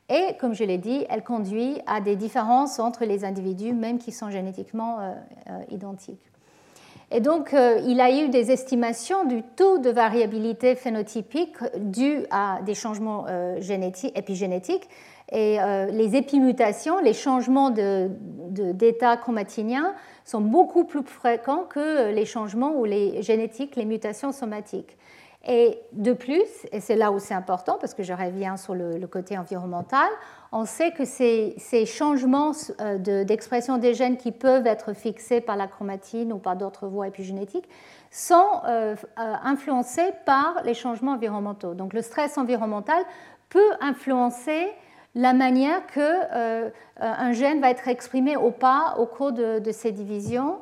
Et comme je l'ai dit, elle conduit à des différences entre les individus, même qui sont génétiquement euh, euh, identiques. Et donc, euh, il a eu des estimations du taux de variabilité phénotypique dû à des changements euh, épigénétiques. Et euh, les épimutations, les changements d'état chromatinien sont beaucoup plus fréquents que les changements ou les génétiques, les mutations somatiques. Et de plus, et c'est là où c'est important parce que je reviens sur le, côté environnemental, on sait que ces, changements euh, d'expression des gènes qui peuvent être fixés par la chromatine ou par d'autres voies épigénétiques sont euh, euh, influencés par les changements environnementaux. Donc le stress environnemental peut influencer la manière que un gène va être exprimé ou pas au cours de, de ces divisions.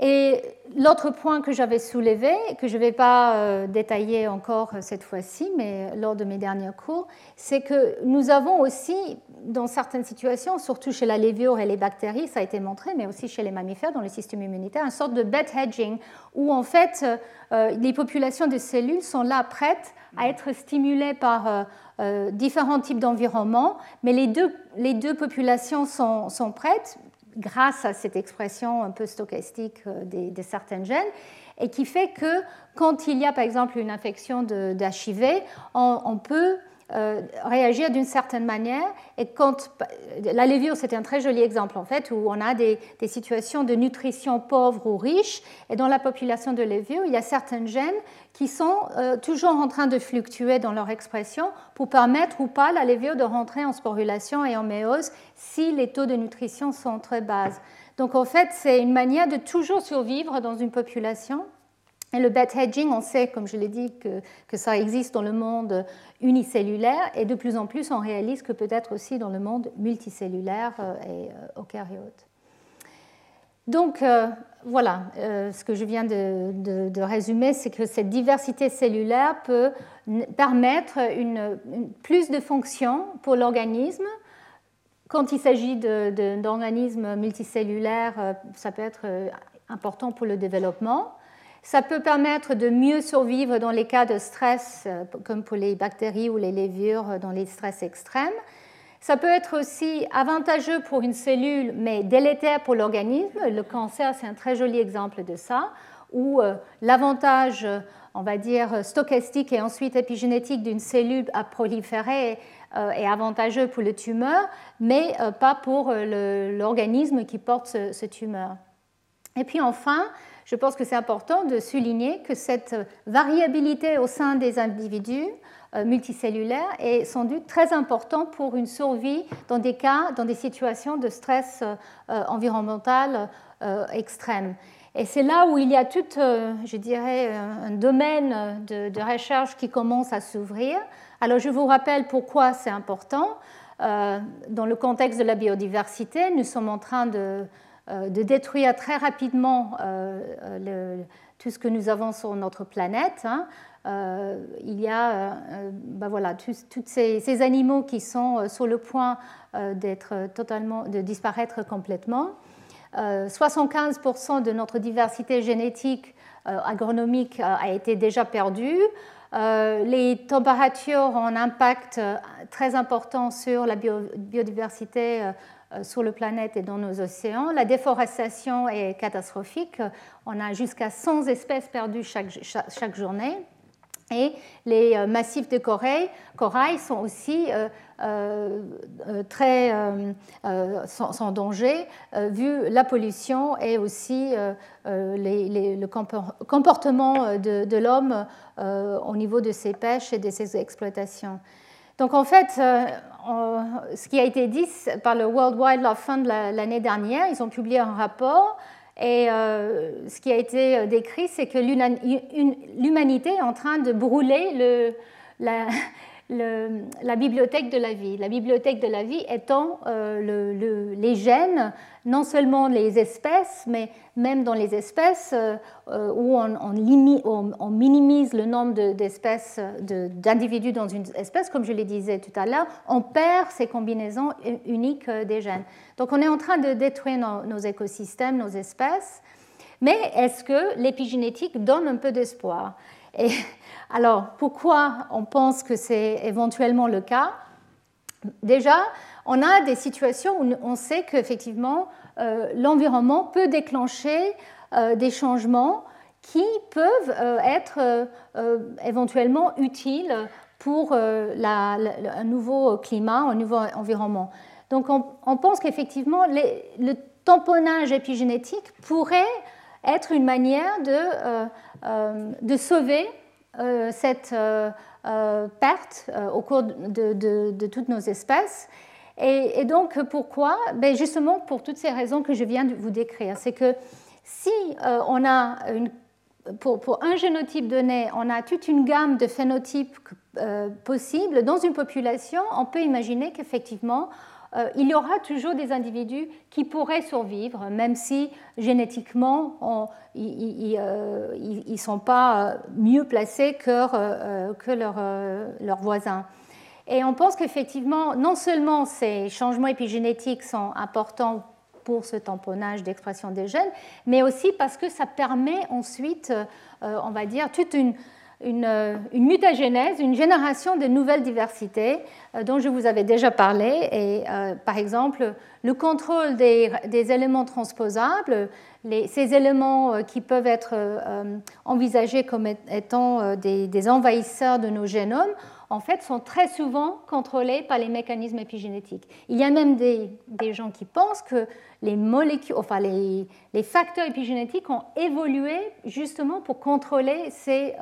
Et l'autre point que j'avais soulevé, que je ne vais pas euh, détailler encore cette fois-ci, mais lors de mes derniers cours, c'est que nous avons aussi, dans certaines situations, surtout chez la lévure et les bactéries, ça a été montré, mais aussi chez les mammifères, dans le système immunitaire, une sorte de bed hedging, où en fait euh, les populations de cellules sont là prêtes à être stimulées par euh, différents types d'environnements, mais les deux, les deux populations sont, sont prêtes, grâce à cette expression un peu stochastique euh, des, certains gènes, et qui fait que quand il y a par exemple une infection d'HIV, on, peut euh, réagir d'une certaine manière. Et quand la lévure, c'est un très joli exemple en fait, où on a des, situations de nutrition pauvre ou riche, et dans la population de lévure, il y a certains gènes qui sont euh, toujours en train de fluctuer dans leur expression pour permettre ou pas la lévure de rentrer en sporulation et en méose si les taux de nutrition sont très bas. Donc en fait, c'est une manière de toujours survivre dans une population et le bed hedging, on sait, comme je l'ai dit, que, ça existe dans le monde unicellulaire et de plus en plus on réalise que peut-être aussi dans le monde multicellulaire euh, et euh, eucaryote. Donc euh, voilà, ce que je viens de, de, résumer, c'est que cette diversité cellulaire peut permettre une, plus de fonctions pour l'organisme. Quand il s'agit d'organismes multicellulaires, ça peut être important pour le développement. Ça peut permettre de mieux survivre dans les cas de stress, euh, comme pour les bactéries ou les lévures euh, dans les stress extrêmes. Ça peut être aussi avantageux pour une cellule, mais délétère pour l'organisme. Le cancer, c'est un très joli exemple de ça, où euh, l'avantage, on va dire, stochastique et ensuite épigénétique d'une cellule à proliférer est avantageux pour le tumeur, mais pas pour l'organisme qui porte ce tumeur. Et puis enfin, je pense que c'est important de souligner que cette variabilité au sein des individus euh, multicellulaires est sans doute très importante pour une survie dans des cas, dans des situations de stress euh, environnemental extrême. Et c'est là où il y a tout, je dirais, un domaine de, de recherche qui commence à s'ouvrir. Alors je vous rappelle pourquoi c'est important. Dans le contexte de la biodiversité, nous sommes en train de euh, de détruire très rapidement euh, euh, tout ce que nous avons sur notre planète. Hein. il y a ben voilà, tous ces, animaux qui sont sur le point totalement, de disparaître complètement. 75% de notre diversité génétique agronomique a été déjà perdue. les températures ont un impact très important sur la biodiversité euh, sur le planète et dans nos océans. La déforestation est catastrophique. On a jusqu'à 100 espèces perdues chaque, chaque, journée. Et les euh, massifs de corail, corail sont aussi euh, très sans, danger vu la pollution et aussi le comportement de, de l'homme au niveau de ses pêches et de ses exploitations. Donc en fait, ce qui a été dit par le World Wildlife Fund l'année dernière, ils ont publié un rapport et euh, ce qui a été décrit, c'est que l'humanité est en train de brûler le, la, la bibliothèque de la vie. La bibliothèque de la vie étant euh, les gènes, non seulement les espèces, mais même dans les espèces euh, où on, minimise le nombre d'espèces, d'individus dans une espèce, comme je le disais tout à l'heure, on perd ces combinaisons uniques euh, des gènes. Donc on est en train de détruire nos, écosystèmes, nos espèces. Mais est-ce que l'épigénétique donne un peu d'espoir? Alors, pourquoi on pense que c'est éventuellement le cas? Déjà, on a des situations où on sait qu'effectivement, euh, l'environnement peut déclencher euh, des changements qui peuvent euh, être éventuellement utiles pour un nouveau climat, un nouveau environnement. Donc on, pense qu'effectivement, le tamponnage épigénétique pourrait être une manière de, sauver cette euh, euh, perte au cours de, toutes nos espèces. Et, donc pourquoi? Ben Justement pour toutes ces raisons que je viens de vous décrire. C'est que si on a pour, un génotype donné, on a toute une gamme de phénotypes possibles dans une population, on peut imaginer qu'effectivement, euh, il y aura toujours des individus qui pourraient survivre, même si génétiquement, ils ne euh, sont pas mieux placés euh, que leurs voisins. Et on pense qu'effectivement, non seulement ces changements épigénétiques sont importants pour ce tamponnage d'expression des gènes, mais aussi parce que ça permet ensuite, on va dire, toute une, une, mutagénèse, une génération de nouvelles diversités euh, dont je vous avais déjà parlé. Et, euh, par exemple, le contrôle des, éléments transposables, ces éléments euh, qui peuvent être envisagés comme étant des, envahisseurs de nos génomes, en fait, sont très souvent contrôlés par les mécanismes épigénétiques. Il y a même des, gens qui pensent que les molécules, enfin les, facteurs épigénétiques ont évolué justement pour contrôler ces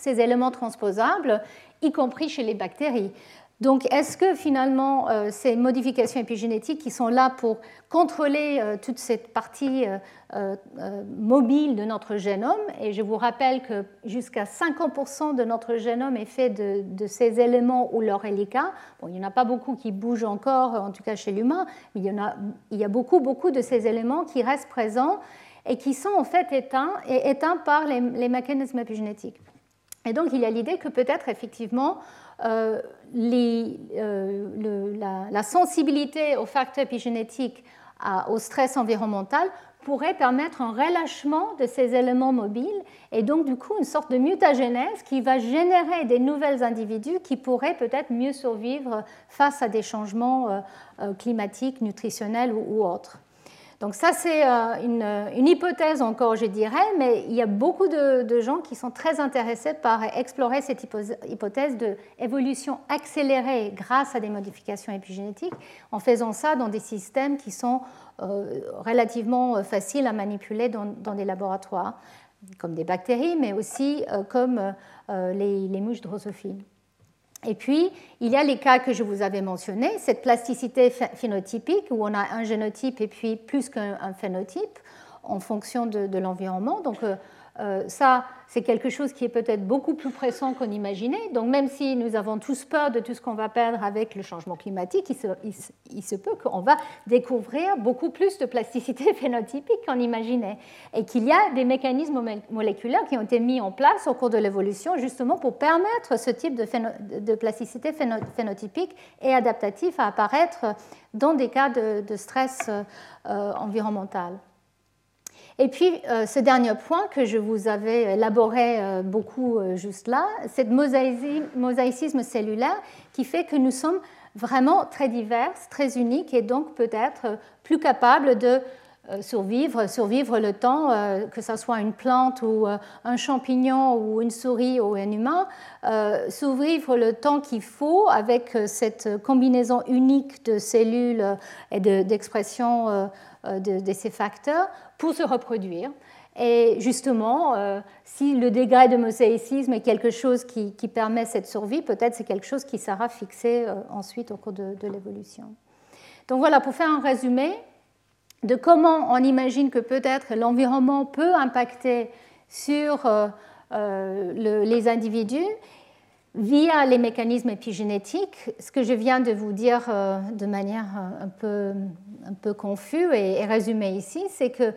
ces éléments transposables, y compris chez les bactéries. Donc, est-ce que finalement euh, ces modifications épigénétiques qui sont là pour contrôler euh, toute cette partie euh, mobile de notre génome, et je vous rappelle que jusqu'à 50% de notre génome est fait de, ces éléments ou leur hélica, bon, il n'y en a pas beaucoup qui bougent encore, en tout cas chez l'humain, mais il y, en a, il y a beaucoup, beaucoup de ces éléments qui restent présents et qui sont en fait éteints, éteints par les mécanismes épigénétiques. Et donc il y a l'idée que peut-être effectivement euh, euh, la, sensibilité aux facteurs épigénétiques, au stress environnemental, pourrait permettre un relâchement de ces éléments mobiles et donc du coup une sorte de mutagénèse qui va générer des nouvelles individus qui pourraient peut-être mieux survivre face à des changements euh, climatiques, nutritionnels ou autres. Donc ça, c'est euh, une, hypothèse encore, je dirais, mais il y a beaucoup de, gens qui sont très intéressés par explorer cette hypothèse d'évolution accélérée grâce à des modifications épigénétiques, en faisant ça dans des systèmes qui sont euh, relativement faciles à manipuler dans, des laboratoires, comme des bactéries, mais aussi euh, comme les mouches drosophiles. Et puis, il y a les cas que je vous avais mentionnés, cette plasticité phénotypique où on a un génotype et puis plus qu'un phénotype en fonction de, l'environnement. Euh, ça, c'est quelque chose qui est peut-être beaucoup plus pressant qu'on imaginait. Donc même si nous avons tous peur de tout ce qu'on va perdre avec le changement climatique, il se, peut qu'on va découvrir beaucoup plus de plasticité phénotypique qu'on imaginait. Et qu'il y a des mécanismes moléculaires qui ont été mis en place au cours de l'évolution justement pour permettre ce type de, plasticité phénotypique et adaptatif à apparaître dans des cas de, stress euh, environnemental. Et puis, euh, ce dernier point que je vous avais élaboré euh, beaucoup euh, juste là, c'est le mosaïcisme cellulaire qui fait que nous sommes vraiment très divers, très uniques et donc peut-être plus capables de survivre, survivre le temps, que ce soit une plante ou un champignon ou une souris ou un humain, survivre le temps qu'il faut avec cette combinaison unique de cellules et d'expression de, ces facteurs pour se reproduire. Et justement, euh, si le degré de mosaïcisme est quelque chose qui, permet cette survie, peut-être c'est quelque chose qui sera fixé euh, ensuite au cours de, l'évolution. Donc voilà, pour faire un résumé de comment on imagine que peut-être l'environnement peut impacter sur euh, les individus via les mécanismes épigénétiques. Ce que je viens de vous dire de manière un peu un peu confus et, résumé ici, c'est que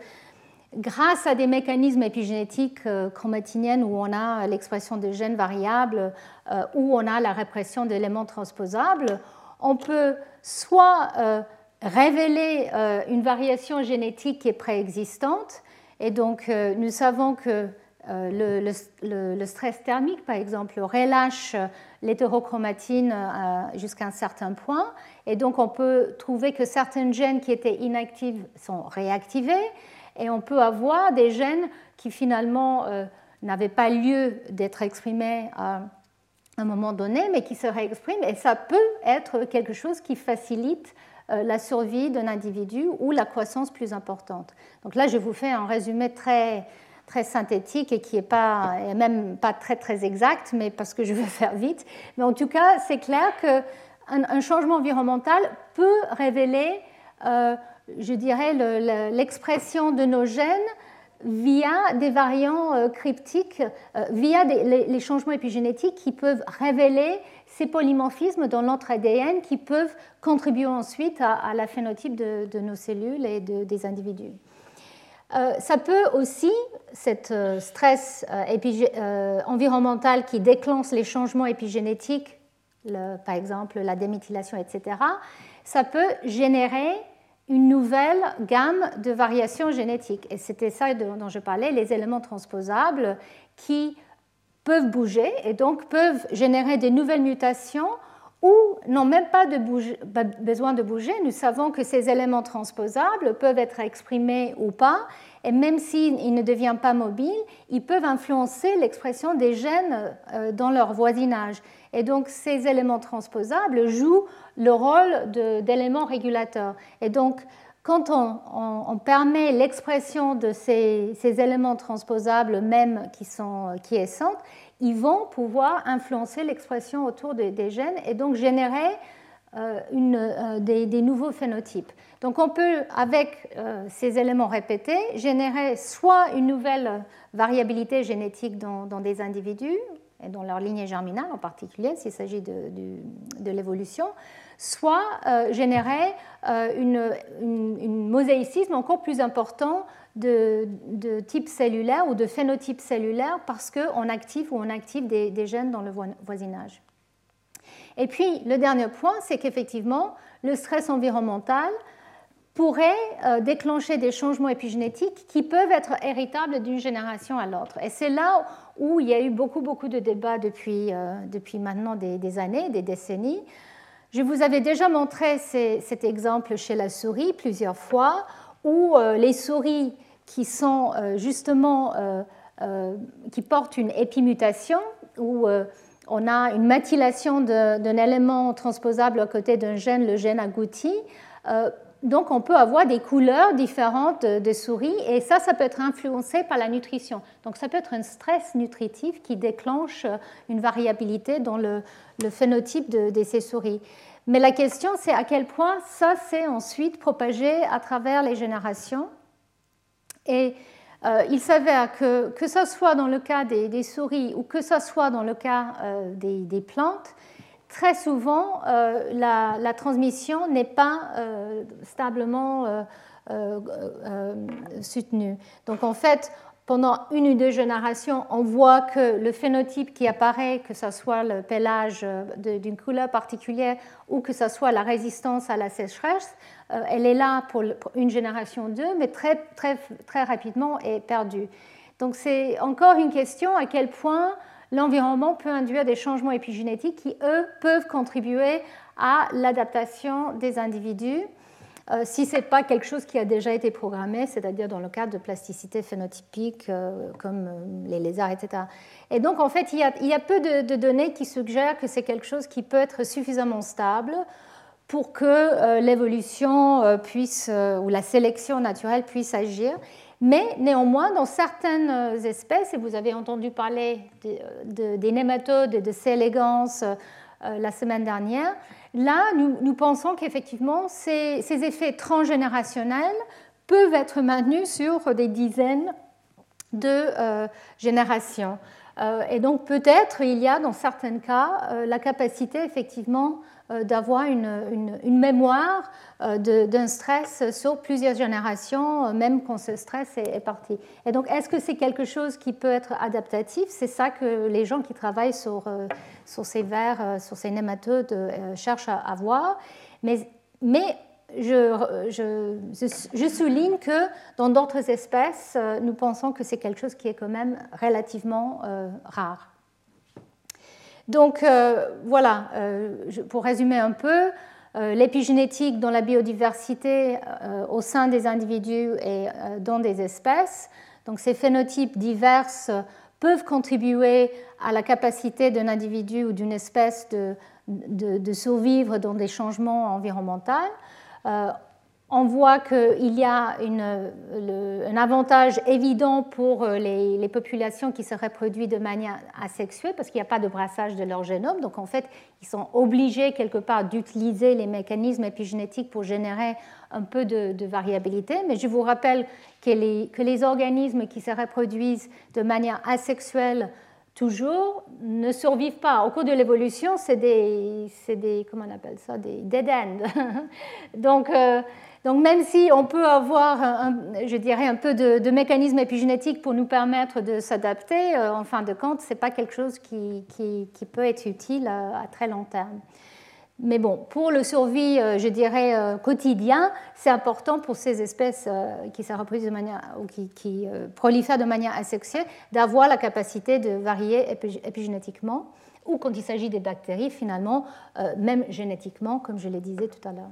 grâce à des mécanismes épigénétiques euh, chromatiniennes où on a l'expression de gènes variables, euh, où on a la répression d'éléments transposables, on peut soit euh, révéler une variation génétique qui est préexistante, et donc nous savons que le, le, stress thermique, par exemple, relâche l'hétérochromatine jusqu'à un certain point, et donc, on peut trouver que certains gènes qui étaient inactifs sont réactivés, et on peut avoir des gènes qui finalement euh, n'avaient pas lieu d'être exprimés à un moment donné, mais qui se réexpriment, et ça peut être quelque chose qui facilite euh, la survie d'un individu ou la croissance plus importante. Donc là, je vous fais un résumé très, très synthétique et qui n'est pas, même pas très, très exact, mais parce que je veux faire vite. Mais en tout cas, c'est clair que un, changement environnemental peut révéler, euh, je dirais, l'expression de nos gènes via des variants euh, cryptiques, euh, via les, changements épigénétiques qui peuvent révéler ces polymorphismes dans notre ADN qui peuvent contribuer ensuite à, la phénotype de, nos cellules et des individus. ça peut aussi, cet stress environnemental qui déclenche les changements épigénétiques par exemple la déméthylation, etc., ça peut générer une nouvelle gamme de variations génétiques. Et c'était ça dont je parlais, les éléments transposables qui peuvent bouger et donc peuvent générer des nouvelles mutations ou n'ont même pas besoin de bouger. Nous savons que ces éléments transposables peuvent être exprimés ou pas, et même s'ils ne deviennent pas mobiles, ils peuvent influencer l'expression des gènes euh, dans leur voisinage. Et donc ces éléments transposables jouent le rôle d'éléments régulateurs. Et donc quand on, permet l'expression de ces, éléments transposables, même qui sont quiescentes, ils vont pouvoir influencer l'expression autour des, gènes et donc générer euh, euh, des, nouveaux phénotypes. Donc on peut, avec euh, ces éléments répétés, générer soit une nouvelle variabilité génétique dans, des individus, et dans leur lignée germinale en particulier, s'il s'agit de, l'évolution, soit euh, générer euh, une, mosaïcisme encore plus important de, de, type cellulaire ou de phénotype cellulaire parce qu'on active ou on active des, des, gènes dans le voisinage. Et puis, le dernier point, c'est qu'effectivement, le stress environnemental pourrait euh, déclencher des changements épigénétiques qui peuvent être héritables d'une génération à l'autre. Et c'est là où il y a eu beaucoup, beaucoup de débats depuis, euh, depuis maintenant des, années, des décennies. Je vous avais déjà montré cet exemple chez la souris plusieurs fois, où les souris qui sont justement qui portent une épimutation, où on a une méthylation d'un élément transposable à côté d'un gène, le gène agouti, donc on peut avoir des couleurs différentes de souris et ça, ça peut être influencé par la nutrition. Donc ça peut être un stress nutritif qui déclenche une variabilité dans le, phénotype de, ces souris. Mais la question, c'est à quel point ça s'est ensuite propagé à travers les générations. Et euh, il s'avère que, que ce soit dans le cas des, souris ou que ce soit dans le cas euh, des plantes, très souvent, euh, la, transmission n'est pas euh, stablement euh, soutenue. Donc en fait, pendant une ou deux générations, on voit que le phénotype qui apparaît, que ce soit le pelage d'une couleur particulière ou que ce soit la résistance à la sécheresse, elle est là pour une génération ou deux, mais très, très, très rapidement est perdue. Donc c'est encore une question à quel point l'environnement peut induire des changements épigénétiques qui, eux, peuvent contribuer à l'adaptation des individus. Euh, si ce n'est pas quelque chose qui a déjà été programmé, c'est-à-dire dans le cadre de plasticité phénotypique euh, comme euh, les lézards, etc. Et donc, en fait, il y a, peu de, données qui suggèrent que c'est quelque chose qui peut être suffisamment stable pour que l'évolution puisse, ou la sélection naturelle puisse agir. Mais néanmoins, dans certaines euh, espèces, et vous avez entendu parler des nématodes et de C. elegans euh, la semaine dernière, là, nous, pensons qu'effectivement, ces, effets transgénérationnels peuvent être maintenus sur des dizaines de euh, générations. et donc peut-être il y a dans certains cas la capacité effectivement euh, d'avoir une, mémoire euh, d'un stress sur plusieurs générations, euh, même quand ce stress est, parti. Et donc, est-ce que c'est quelque chose qui peut être adaptatif? C'est ça que les gens qui travaillent sur, sur ces vers, sur ces nématodes cherchent à, voir. Mais, mais je, souligne que dans d'autres espèces, nous pensons que c'est quelque chose qui est quand même relativement rare. Donc euh, voilà, euh, pour résumer un peu, euh, l'épigénétique dans la biodiversité au sein des individus et dans des espèces. Donc ces phénotypes divers peuvent contribuer à la capacité d'un individu ou d'une espèce de, de, survivre dans des changements environnementaux on voit qu'il y a un avantage évident pour euh, les, populations qui se reproduisent de manière asexuée parce qu'il n'y a pas de brassage de leur génome. Donc en fait, ils sont obligés quelque part d'utiliser les mécanismes épigénétiques pour générer un peu de, variabilité. Mais je vous rappelle que les, organismes qui se reproduisent de manière asexuelle toujours ne survivent pas. Au cours de l'évolution, c'est des, comment on appelle ça, des dead end. Donc euh, donc même si on peut avoir, un, je dirais, un peu de, mécanisme épigénétique pour nous permettre de s'adapter, euh, en fin de compte, ce n'est pas quelque chose qui, peut être utile à, très long terme. Mais bon, pour le survie, euh, je dirais, euh, quotidien, c'est important pour ces espèces qui se reproduisent de manière, ou qui, prolifèrent de manière asexuée, d'avoir la capacité de varier épigénétiquement, ou quand il s'agit des bactéries, finalement, même génétiquement, comme je le disais tout à l'heure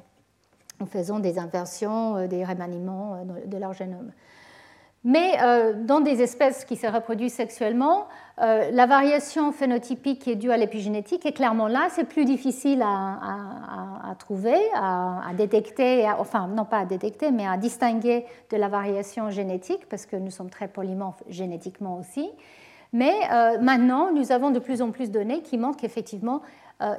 en faisant des inversions, euh, des remaniements euh, de leur génome. Mais euh, dans des espèces qui se reproduisent sexuellement, la variation phénotypique qui est due à l'épigénétique est clairement là. C'est plus difficile à, trouver, à, détecter, enfin non pas à détecter, mais à distinguer de la variation génétique, parce que nous sommes très polymorphes génétiquement aussi. Mais maintenant, nous avons de plus en plus de données qui montrent qu'effectivement,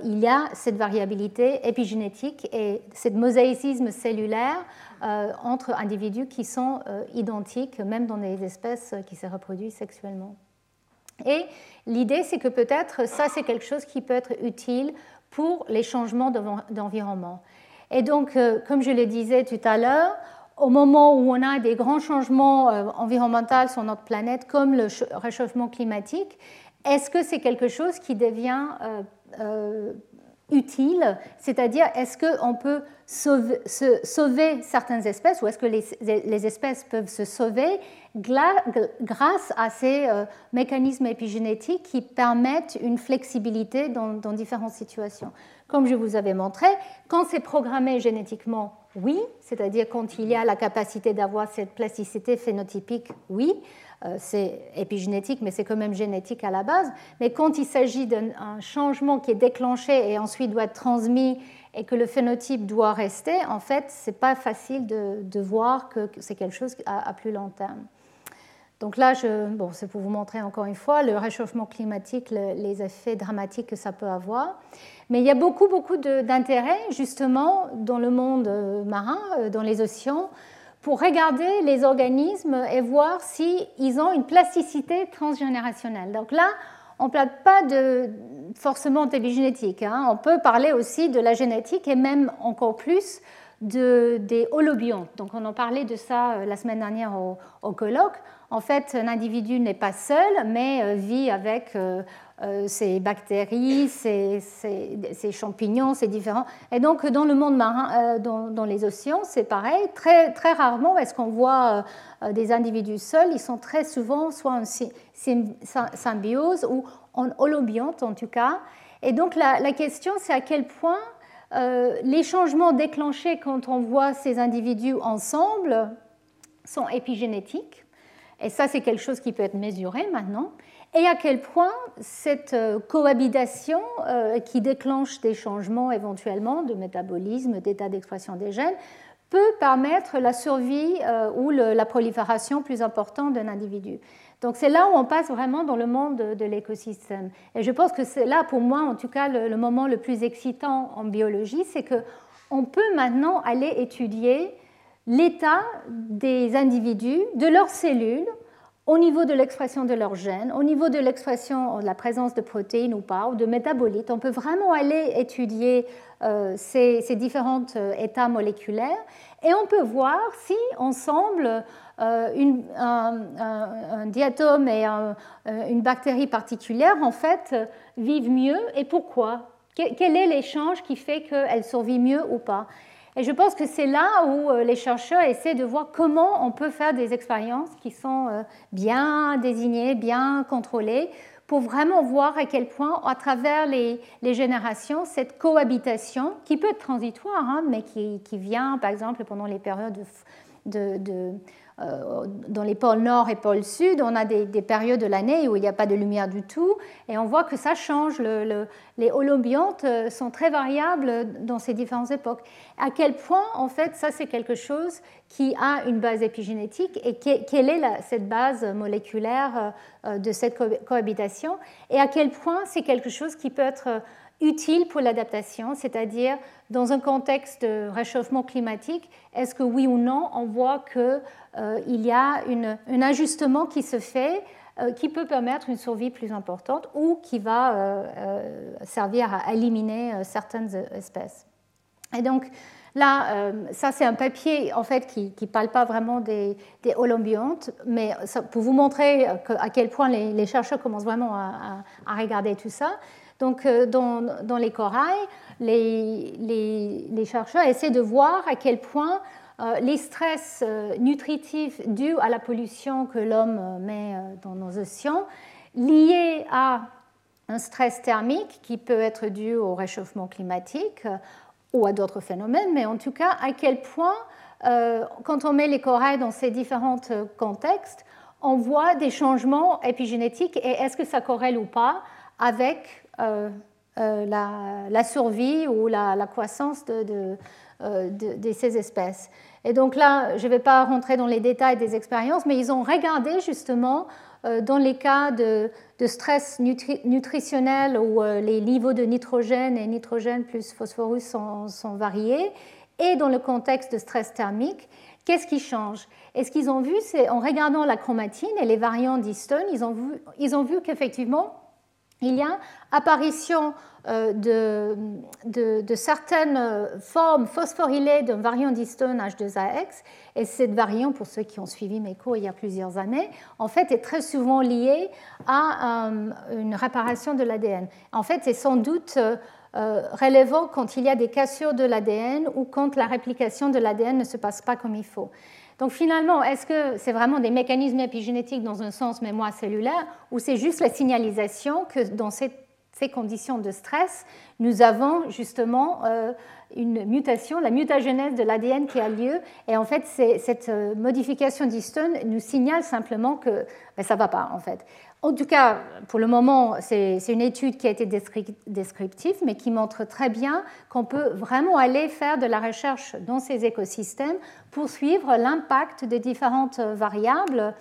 il y a cette variabilité épigénétique et ce mosaïcisme cellulaire euh, entre individus qui sont euh, identiques, même dans des espèces qui se reproduisent sexuellement. Et l'idée, c'est que peut-être ça, c'est quelque chose qui peut être utile pour les changements d'environnement. Et donc, comme je le disais tout à l'heure, au moment où on a des grands changements environnementaux sur notre planète, comme le réchauffement climatique, est-ce que c'est quelque chose qui devient euh, utile, c'est-à-dire est-ce qu'on peut sauver, certaines espèces ou est-ce que les, espèces peuvent se sauver grâce à ces euh, mécanismes épigénétiques qui permettent une flexibilité dans, différentes situations? Comme je vous avais montré, quand c'est programmé génétiquement oui, c'est-à-dire quand il y a la capacité d'avoir cette plasticité phénotypique, oui, c'est épigénétique, mais c'est quand même génétique à la base. Mais quand il s'agit d'un changement qui est déclenché et ensuite doit être transmis et que le phénotype doit rester, en fait, ce n'est pas facile de, voir que c'est quelque chose à, plus long terme. Donc là, bon, c'est pour vous montrer encore une fois le réchauffement climatique, les effets dramatiques que ça peut avoir. Mais il y a beaucoup, beaucoup d'intérêt justement dans le monde euh, marin, euh, dans les océans, pour regarder les organismes et voir s'ils ont une plasticité transgénérationnelle. Donc là, on ne parle pas de forcément d'épigénétique. Hein. On peut parler aussi de la génétique et même encore plus de, des holobiontes. Donc on en parlait de ça euh, la semaine dernière au, au colloque. En fait, un individu n'est pas seul, mais vit avec euh, ces bactéries, ces, champignons, c'est différents. Et donc, dans le monde marin, euh, dans, les océans, c'est pareil. Très, très rarement est-ce qu'on voit euh, des individus seuls. Ils sont très souvent soit en symbiose ou en holobionte, en tout cas. Et donc, la question, c'est à quel point les changements déclenchés quand on voit ces individus ensemble sont épigénétiques. Et ça, c'est quelque chose qui peut être mesuré maintenant et à quel point cette euh, cohabitation euh, qui déclenche des changements éventuellement de métabolisme, d'état d'expression des gènes, peut permettre la survie euh, ou la prolifération plus importante d'un individu. Donc c'est là où on passe vraiment dans le monde de, l'écosystème. Et je pense que c'est là, pour moi, en tout cas, le, moment le plus excitant en biologie, c'est qu'on peut maintenant aller étudier l'état des individus, de leurs cellules, au niveau de l'expression de leurs gènes, au niveau de l'expression de la présence de protéines ou pas, ou de métabolites. On peut vraiment aller étudier euh, ces, différents euh, états moléculaires et on peut voir si ensemble euh, un, diatome et une bactérie particulière en fait vivent mieux et pourquoi? Quel est l'échange qui fait qu'elles survivent mieux ou pas? Et je pense que c'est là où euh, les chercheurs essaient de voir comment on peut faire des expériences qui sont euh, bien désignées, bien contrôlées, pour vraiment voir à quel point, à travers les, générations, cette cohabitation, qui peut être transitoire, hein, mais qui, vient, par exemple, pendant les périodes de, dans les pôles nord et pôles sud, on a des, périodes de l'année où il n'y a pas de lumière du tout, et on voit que ça change. les holobiontes euh, sont très variables dans ces différentes époques. À quel point, en fait, ça c'est quelque chose qui a une base épigénétique et quelle est cette base moléculaire euh, de cette cohabitation, et à quel point c'est quelque chose qui peut être utile pour l'adaptation, c'est-à-dire dans un contexte de réchauffement climatique, est-ce que oui ou non on voit qu'il euh, y a un ajustement qui se fait euh, qui peut permettre une survie plus importante ou qui va euh, servir à éliminer certaines espèces. Et donc, Là, ça c'est un papier en fait qui ne parle pas vraiment des, des holombiontes, mais pour vous montrer à quel point les, chercheurs commencent vraiment à, à, regarder tout ça. Donc, euh, dans, les corails, les, chercheurs essaient de voir à quel point euh, les stress euh, nutritifs dus à la pollution que l'homme met dans nos océans, liés à un stress thermique qui peut être dû au réchauffement climatique ou à d'autres phénomènes, mais en tout cas à quel point, quand on met les corails dans ces différents contextes, on voit des changements épigénétiques et est-ce que ça corrèle ou pas avec euh, euh, la, survie ou la, croissance euh, de, ces espèces. Et donc là, je ne vais pas rentrer dans les détails des expériences, mais ils ont regardé justement dans les cas de, stress nutritionnel où les niveaux de nitrogène et nitrogène plus phosphorus sont, variés, et dans le contexte de stress thermique, qu'est-ce qui change? Et ce qu'ils ont vu, c'est en regardant la chromatine et les variants d'histone, ils ont ils ont vu qu'effectivement, il y a apparition euh, de, certaines formes phosphorylées d'un variant d'histone H2AX. Et cette variant, pour ceux qui ont suivi mes cours il y a plusieurs années, en fait est très souvent liée à euh, une réparation de l'ADN. En fait, c'est sans doute euh, relevant quand il y a des cassures de l'ADN ou quand la réplication de l'ADN ne se passe pas comme il faut. Donc finalement, est-ce que c'est vraiment des mécanismes épigénétiques dans un sens mémoire cellulaire ou c'est juste la signalisation que dans ces conditions de stress, nous avons justement une mutation, la mutagénèse de l'ADN qui a lieu. Et en fait, cette modification d'histone nous signale simplement que ben, ça ne va pas, en fait. En tout cas, pour le moment, c'est une étude qui a été descriptive, mais qui montre très bien qu'on peut vraiment aller faire de la recherche dans ces écosystèmes pour suivre l'impact des différentes variables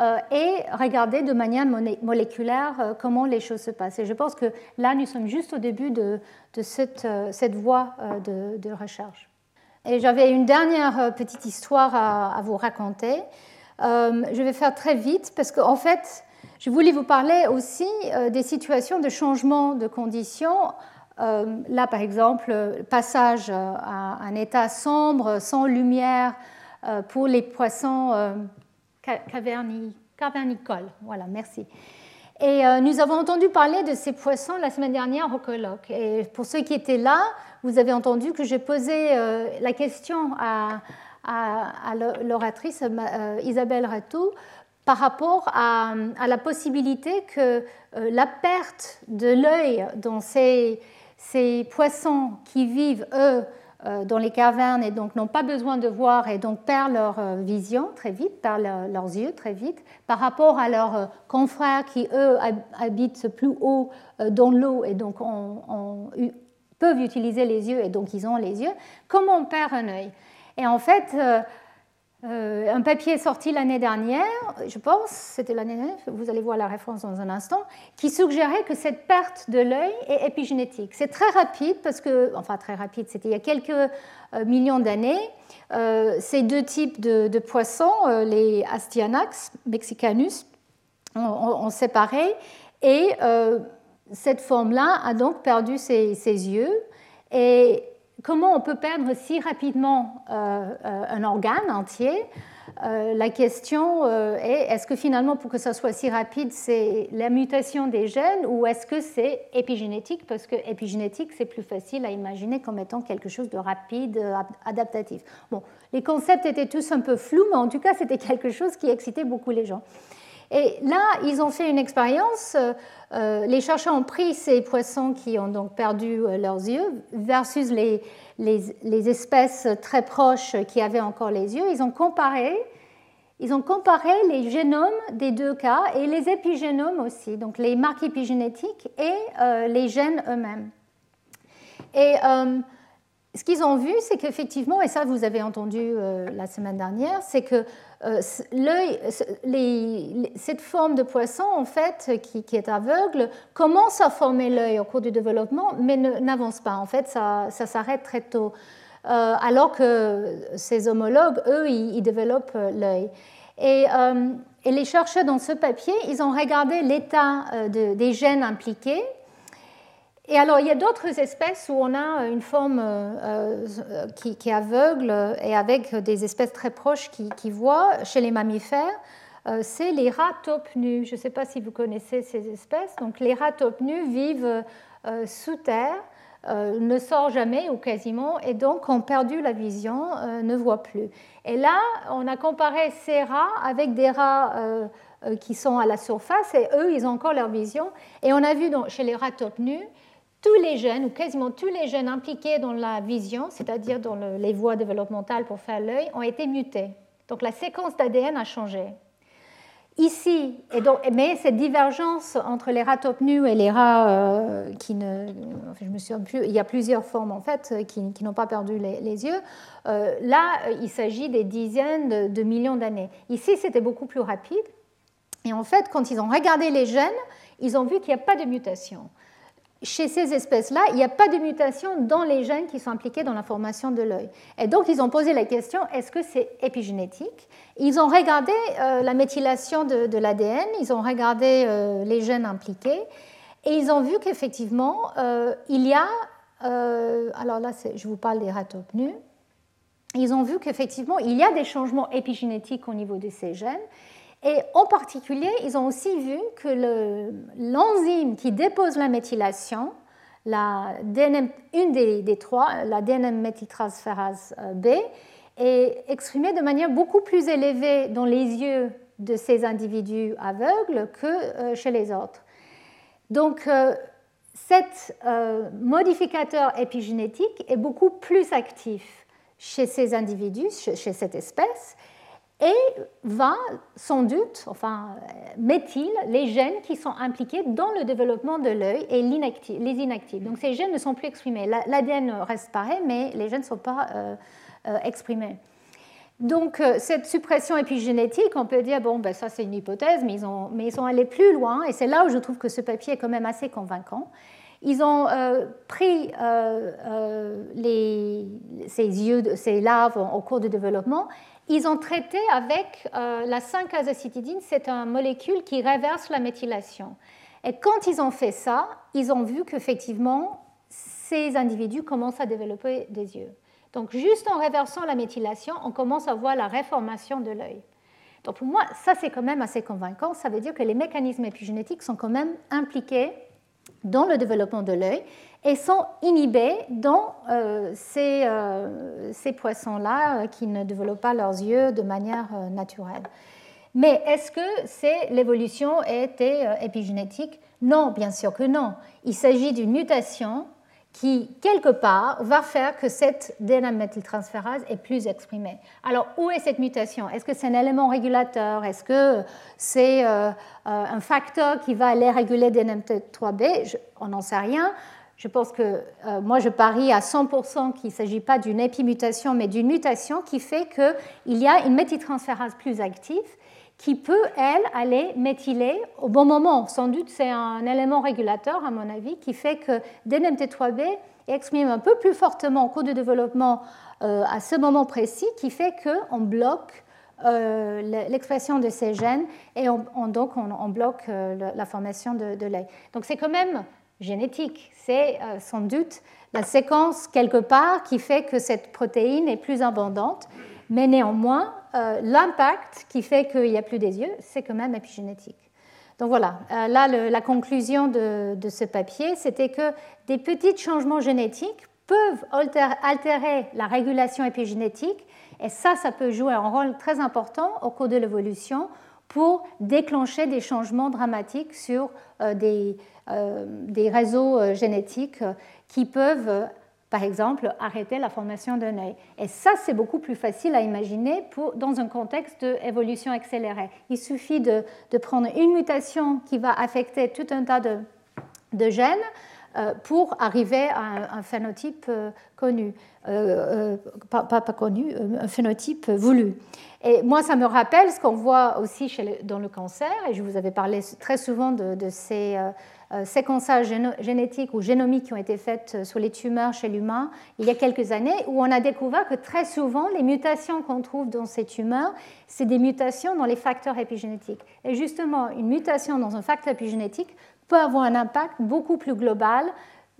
euh, et regarder de manière moléculaire euh, comment les choses se passent. Et je pense que là, nous sommes juste au début de, cette, euh, cette, voie de, recherche. Et j'avais une dernière petite histoire à, à vous raconter. je vais faire très vite parce qu'en fait, je voulais vous parler aussi euh, des situations de changement de conditions. Euh, là, par exemple, passage à un état sombre, sans lumière, euh, pour les poissons cavernicoles. Voilà, merci. Et nous avons entendu parler de ces poissons la semaine dernière au colloque. Et pour ceux qui étaient là, vous avez entendu que j'ai posé la question à l'oratrice Isabelle Ratou par rapport à, la possibilité que euh, la perte de l'œil dans ces, poissons qui vivent, eux, euh, dans les cavernes et donc n'ont pas besoin de voir et donc perdent leur euh, vision très vite, perdent leurs yeux très vite, par rapport à leurs confrères qui, eux, habitent plus haut dans l'eau et donc peuvent utiliser les yeux et donc ils ont les yeux, comment on perd un œil? Et en fait, euh, un papier sorti l'année dernière, je pense, c'était l'année dernière, vous allez voir la référence dans un instant, qui suggérait que cette perte de l'œil est épigénétique. C'est très rapide parce que, enfin très rapide, c'était il y a quelques euh, millions d'années. Euh, ces deux types de, poissons, les Astyanax mexicanus, ont, séparé et cette forme-là a donc perdu ses, ses yeux et comment on peut perdre si rapidement euh, euh, un organe entier? Euh, la question est est-ce que finalement, pour que ça soit si rapide, c'est la mutation des gènes ou est-ce que c'est épigénétique? Parce que épigénétique, c'est plus facile à imaginer comme étant quelque chose de rapide, adaptatif. Bon, les concepts étaient tous un peu flous, mais en tout cas, c'était quelque chose qui excitait beaucoup les gens. Et là, ils ont fait une expérience. les chercheurs ont pris ces poissons qui ont donc perdu leurs yeux versus les, les, espèces très proches qui avaient encore les yeux, ils ont comparé, ils ont comparé les génomes des deux cas et les épigénomes aussi, donc les marques épigénétiques et euh, les gènes eux-mêmes. Et euh, ce qu'ils ont vu, c'est qu'effectivement, et ça vous avez entendu euh, la semaine dernière, c'est que euh, cette forme de poisson, en fait, qui, est aveugle, commence à former l'œil au cours du développement, mais n'avance pas. En fait, ça, s'arrête très tôt. Euh, alors que ses homologues, eux, ils, développent l'œil. Et, et, les chercheurs dans ce papier, ils ont regardé l'état des gènes impliqués et alors, il y a d'autres espèces où on a une forme euh, euh, qui, est aveugle et avec des espèces très proches qui, voient. Chez les mammifères, euh, c'est les rats nus. Je ne sais pas si vous connaissez ces espèces. Donc, les rats nus vivent sous terre, ne sortent jamais ou quasiment, et donc ont perdu la vision, ne voient plus. Et là, on a comparé ces rats avec des rats qui sont à la surface, et eux, ils ont encore leur vision. Et on a vu chez les rats nus, tous les gènes, ou quasiment tous les gènes impliqués dans la vision, c'est-à-dire dans les voies développementales pour faire l'œil, ont été mutés. Donc la séquence d'ADN a changé. Ici, donc, mais cette divergence entre les rats top nus et les rats euh, qui ne. je me plus, il y a plusieurs formes en fait qui, n'ont pas perdu les, yeux. Euh, là, il s'agit des dizaines de, de millions d'années. Ici, c'était beaucoup plus rapide. Et en fait, quand ils ont regardé les gènes, ils ont vu qu'il n'y a pas de mutation chez ces espèces-là, il n'y a pas de mutation dans les gènes qui sont impliqués dans la formation de l'œil. Et donc, ils ont posé la question, est-ce que c'est épigénétique? Ils ont regardé euh, la méthylation de, l'ADN, ils ont regardé euh, les gènes impliqués, et ils ont vu qu'effectivement, euh, il y a, alors là, je vous parle des rats nus, ils ont vu qu'effectivement, il y a des changements épigénétiques au niveau de ces gènes, et en particulier, ils ont aussi vu que l'enzyme qui dépose la méthylation, la DNM, une des, trois, la DNM méthyltransférase euh, B, est exprimée de manière beaucoup plus élevée dans les yeux de ces individus aveugles que euh, chez les autres. Donc, euh, cet modificateur épigénétique est beaucoup plus actif chez ces individus, chez cette espèce, et va sans doute, enfin, met-il les gènes qui sont impliqués dans le développement de l'œil et les inactifs. Donc ces gènes ne sont plus exprimés. L'ADN reste pareil, mais les gènes ne sont pas euh, euh, exprimés. Donc euh, cette suppression épigénétique, on peut dire, bon, ben, ça c'est une hypothèse, mais ils, ont, mais ils sont allés plus loin, et c'est là où je trouve que ce papier est quand même assez convaincant. Ils ont pris ces, yeux, ces larves au cours du développement ils ont traité avec euh, la 5-azacitidine, c'est une molécule qui réverse la méthylation. Et quand ils ont fait ça, ils ont vu qu'effectivement, ces individus commencent à développer des yeux. Donc juste en réversant la méthylation, on commence à voir la réformation de l'œil. Donc pour moi, ça c'est quand même assez convaincant. Ça veut dire que les mécanismes épigénétiques sont quand même impliqués dans le développement de l'œil et sont inhibés dans euh, ces, euh, ces poissons-là euh, qui ne développent pas leurs yeux de manière naturelle. Mais est-ce que l'évolution était épigénétique? Non, bien sûr que non. Il s'agit d'une mutation qui, quelque part, va faire que cette dénaméthyltransférase est plus exprimée. Alors, où est cette mutation? Est-ce que c'est un élément régulateur? Est-ce que c'est un facteur qui va aller réguler DNMT3B On n'en sait rien. Je pense que euh, moi, je parie à 100% qu'il ne s'agit pas d'une épimutation, mais d'une mutation qui fait qu'il y a une méthyltransférase plus active qui peut, elle, aller méthyler au bon moment. Sans doute, c'est un élément régulateur, à mon avis, qui fait que DNMT3B exprime un peu plus fortement au cours du développement euh, à ce moment précis, qui fait qu'on bloque euh, l'expression de ces gènes et on, donc on, bloque la formation de, de l'œil. Donc c'est quand même génétique. C'est euh, sans doute la séquence quelque part qui fait que cette protéine est plus abondante, mais néanmoins, euh, l'impact qui fait qu'il n'y a plus des yeux, c'est quand même épigénétique. Donc voilà, euh, là, la conclusion de, ce papier, c'était que des petits changements génétiques peuvent altérer la régulation épigénétique, et ça, ça peut jouer un rôle très important au cours de l'évolution pour déclencher des changements dramatiques sur des, euh, des réseaux euh, génétiques euh, qui peuvent, par exemple, arrêter la formation d'un œil. Et ça, c'est beaucoup plus facile à imaginer dans un contexte d'évolution accélérée. Il suffit de, prendre une mutation qui va affecter tout un tas de, de gènes pour arriver à un, phénotype connu, pas, pas, connu, un phénotype voulu. Et moi, ça me rappelle ce qu'on voit aussi dans le cancer, et je vous avais parlé très souvent de, ces euh, séquençages génétiques ou génomiques qui ont été faits euh, sur les tumeurs chez l'humain il y a quelques années, où on a découvert que très souvent, les mutations qu'on trouve dans ces tumeurs, c'est des mutations dans les facteurs épigénétiques. Et justement, une mutation dans un facteur épigénétique peut avoir un impact beaucoup plus global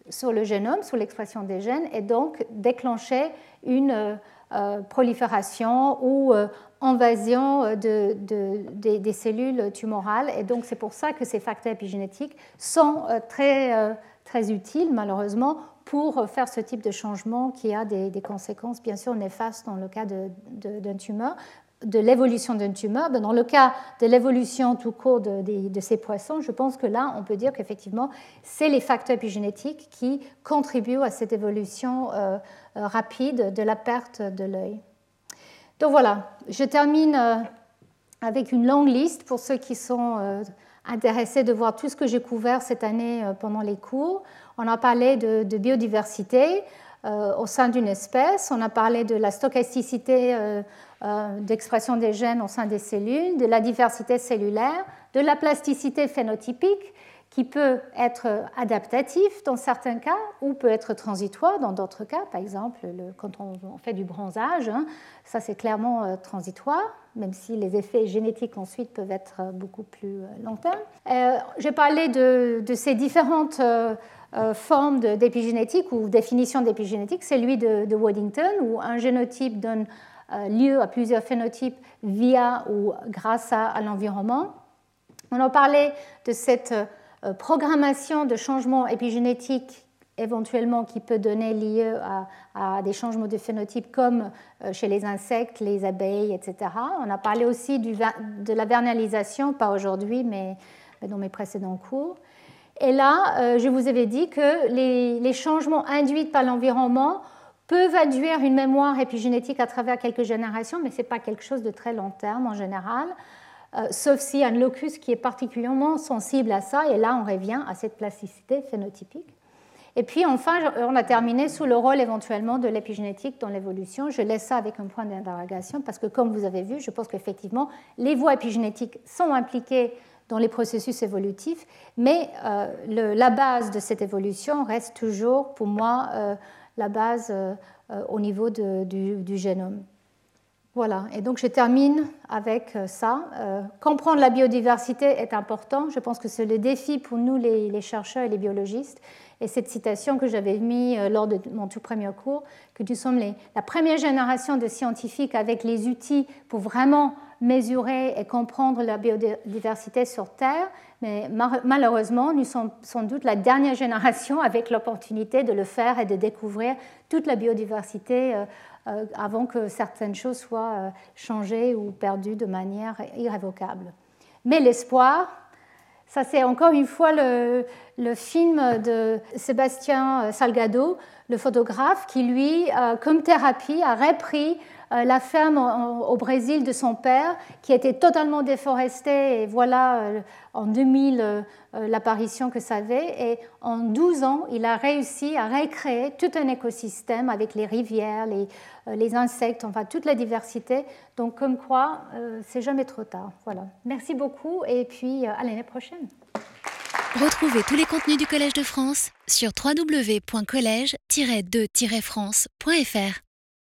sur le génome, sur l'expression des gènes, et donc déclencher une euh, prolifération ou invasion euh, de, des cellules tumorales. Et donc, c'est pour ça que ces facteurs épigénétiques sont euh, très, très utiles, malheureusement, pour faire ce type de changement qui a des, conséquences, bien sûr, néfastes dans le cas d'un tumeur de l'évolution d'une tumeur. Ben, dans le cas de l'évolution tout court de, ces poissons, je pense que là, on peut dire qu'effectivement, c'est les facteurs épigénétiques qui contribuent à cette évolution rapide de la perte de l'œil. Donc voilà, je termine euh, avec une longue liste pour ceux qui sont euh, intéressés de voir tout ce que j'ai couvert cette année euh, pendant les cours. On a parlé de, biodiversité au sein d'une espèce, on a parlé de la stochasticité d'expression des gènes au sein des cellules, de la diversité cellulaire, de la plasticité phénotypique qui peut être adaptatif dans certains cas ou peut être transitoire dans d'autres cas. Par exemple, quand on, fait du bronzage, hein, ça c'est clairement euh, transitoire, même si les effets génétiques ensuite peuvent être euh, beaucoup plus euh, long terme. J'ai parlé de, ces différentes formes d'épigénétique ou définition d'épigénétique. C'est lui de, de, Waddington, où un génotype donne lieu à plusieurs phénotypes via ou grâce à, l'environnement. On a parlé de cette euh, programmation de changements épigénétiques éventuellement qui peut donner lieu à, des changements de phénotype comme euh, chez les insectes, les abeilles, etc. On a parlé aussi de la vernalisation, pas aujourd'hui, mais dans mes précédents cours. Et là, je vous avais dit que les changements induits par l'environnement peuvent induire une mémoire épigénétique à travers quelques générations, mais ce n'est pas quelque chose de très long terme en général, euh, sauf a un locus qui est particulièrement sensible à ça, et là on revient à cette plasticité phénotypique. Et puis enfin, on a terminé sous le rôle éventuellement de l'épigénétique dans l'évolution. Je laisse ça avec un point d'interrogation parce que comme vous avez vu, je pense qu'effectivement, les voies épigénétiques sont impliquées dans les processus évolutifs, mais euh, la base de cette évolution reste toujours pour moi euh, la base euh, euh, au niveau du, génome. Voilà, et donc je termine avec euh, ça. comprendre la biodiversité est important. Je pense que c'est le défi pour nous, les, chercheurs et les biologistes. Et cette citation que j'avais mise lors de mon tout premier cours, que nous sommes la première génération de scientifiques avec les outils pour vraiment mesurer et comprendre la biodiversité sur Terre, mais malheureusement, nous sommes sans doute la dernière génération avec l'opportunité de le faire et de découvrir toute la biodiversité euh, euh, avant que certaines choses soient euh, changées ou perdues de manière irrévocable. Mais l'espoir, ça c'est encore une fois le, film de Sébastien Salgado, le photographe, qui lui, comme thérapie, a repris la ferme au Brésil de son père, qui était totalement déforestée, et voilà euh, en 2000 euh, l'apparition que ça avait. Et en 12 ans, il a réussi à recréer tout un écosystème avec les rivières, les, les insectes, enfin toute la diversité. Donc, comme quoi, c'est jamais trop tard. Voilà. Merci beaucoup, et puis à l'année prochaine. Retrouvez tous les contenus du Collège de France sur www.colège-2-france.fr.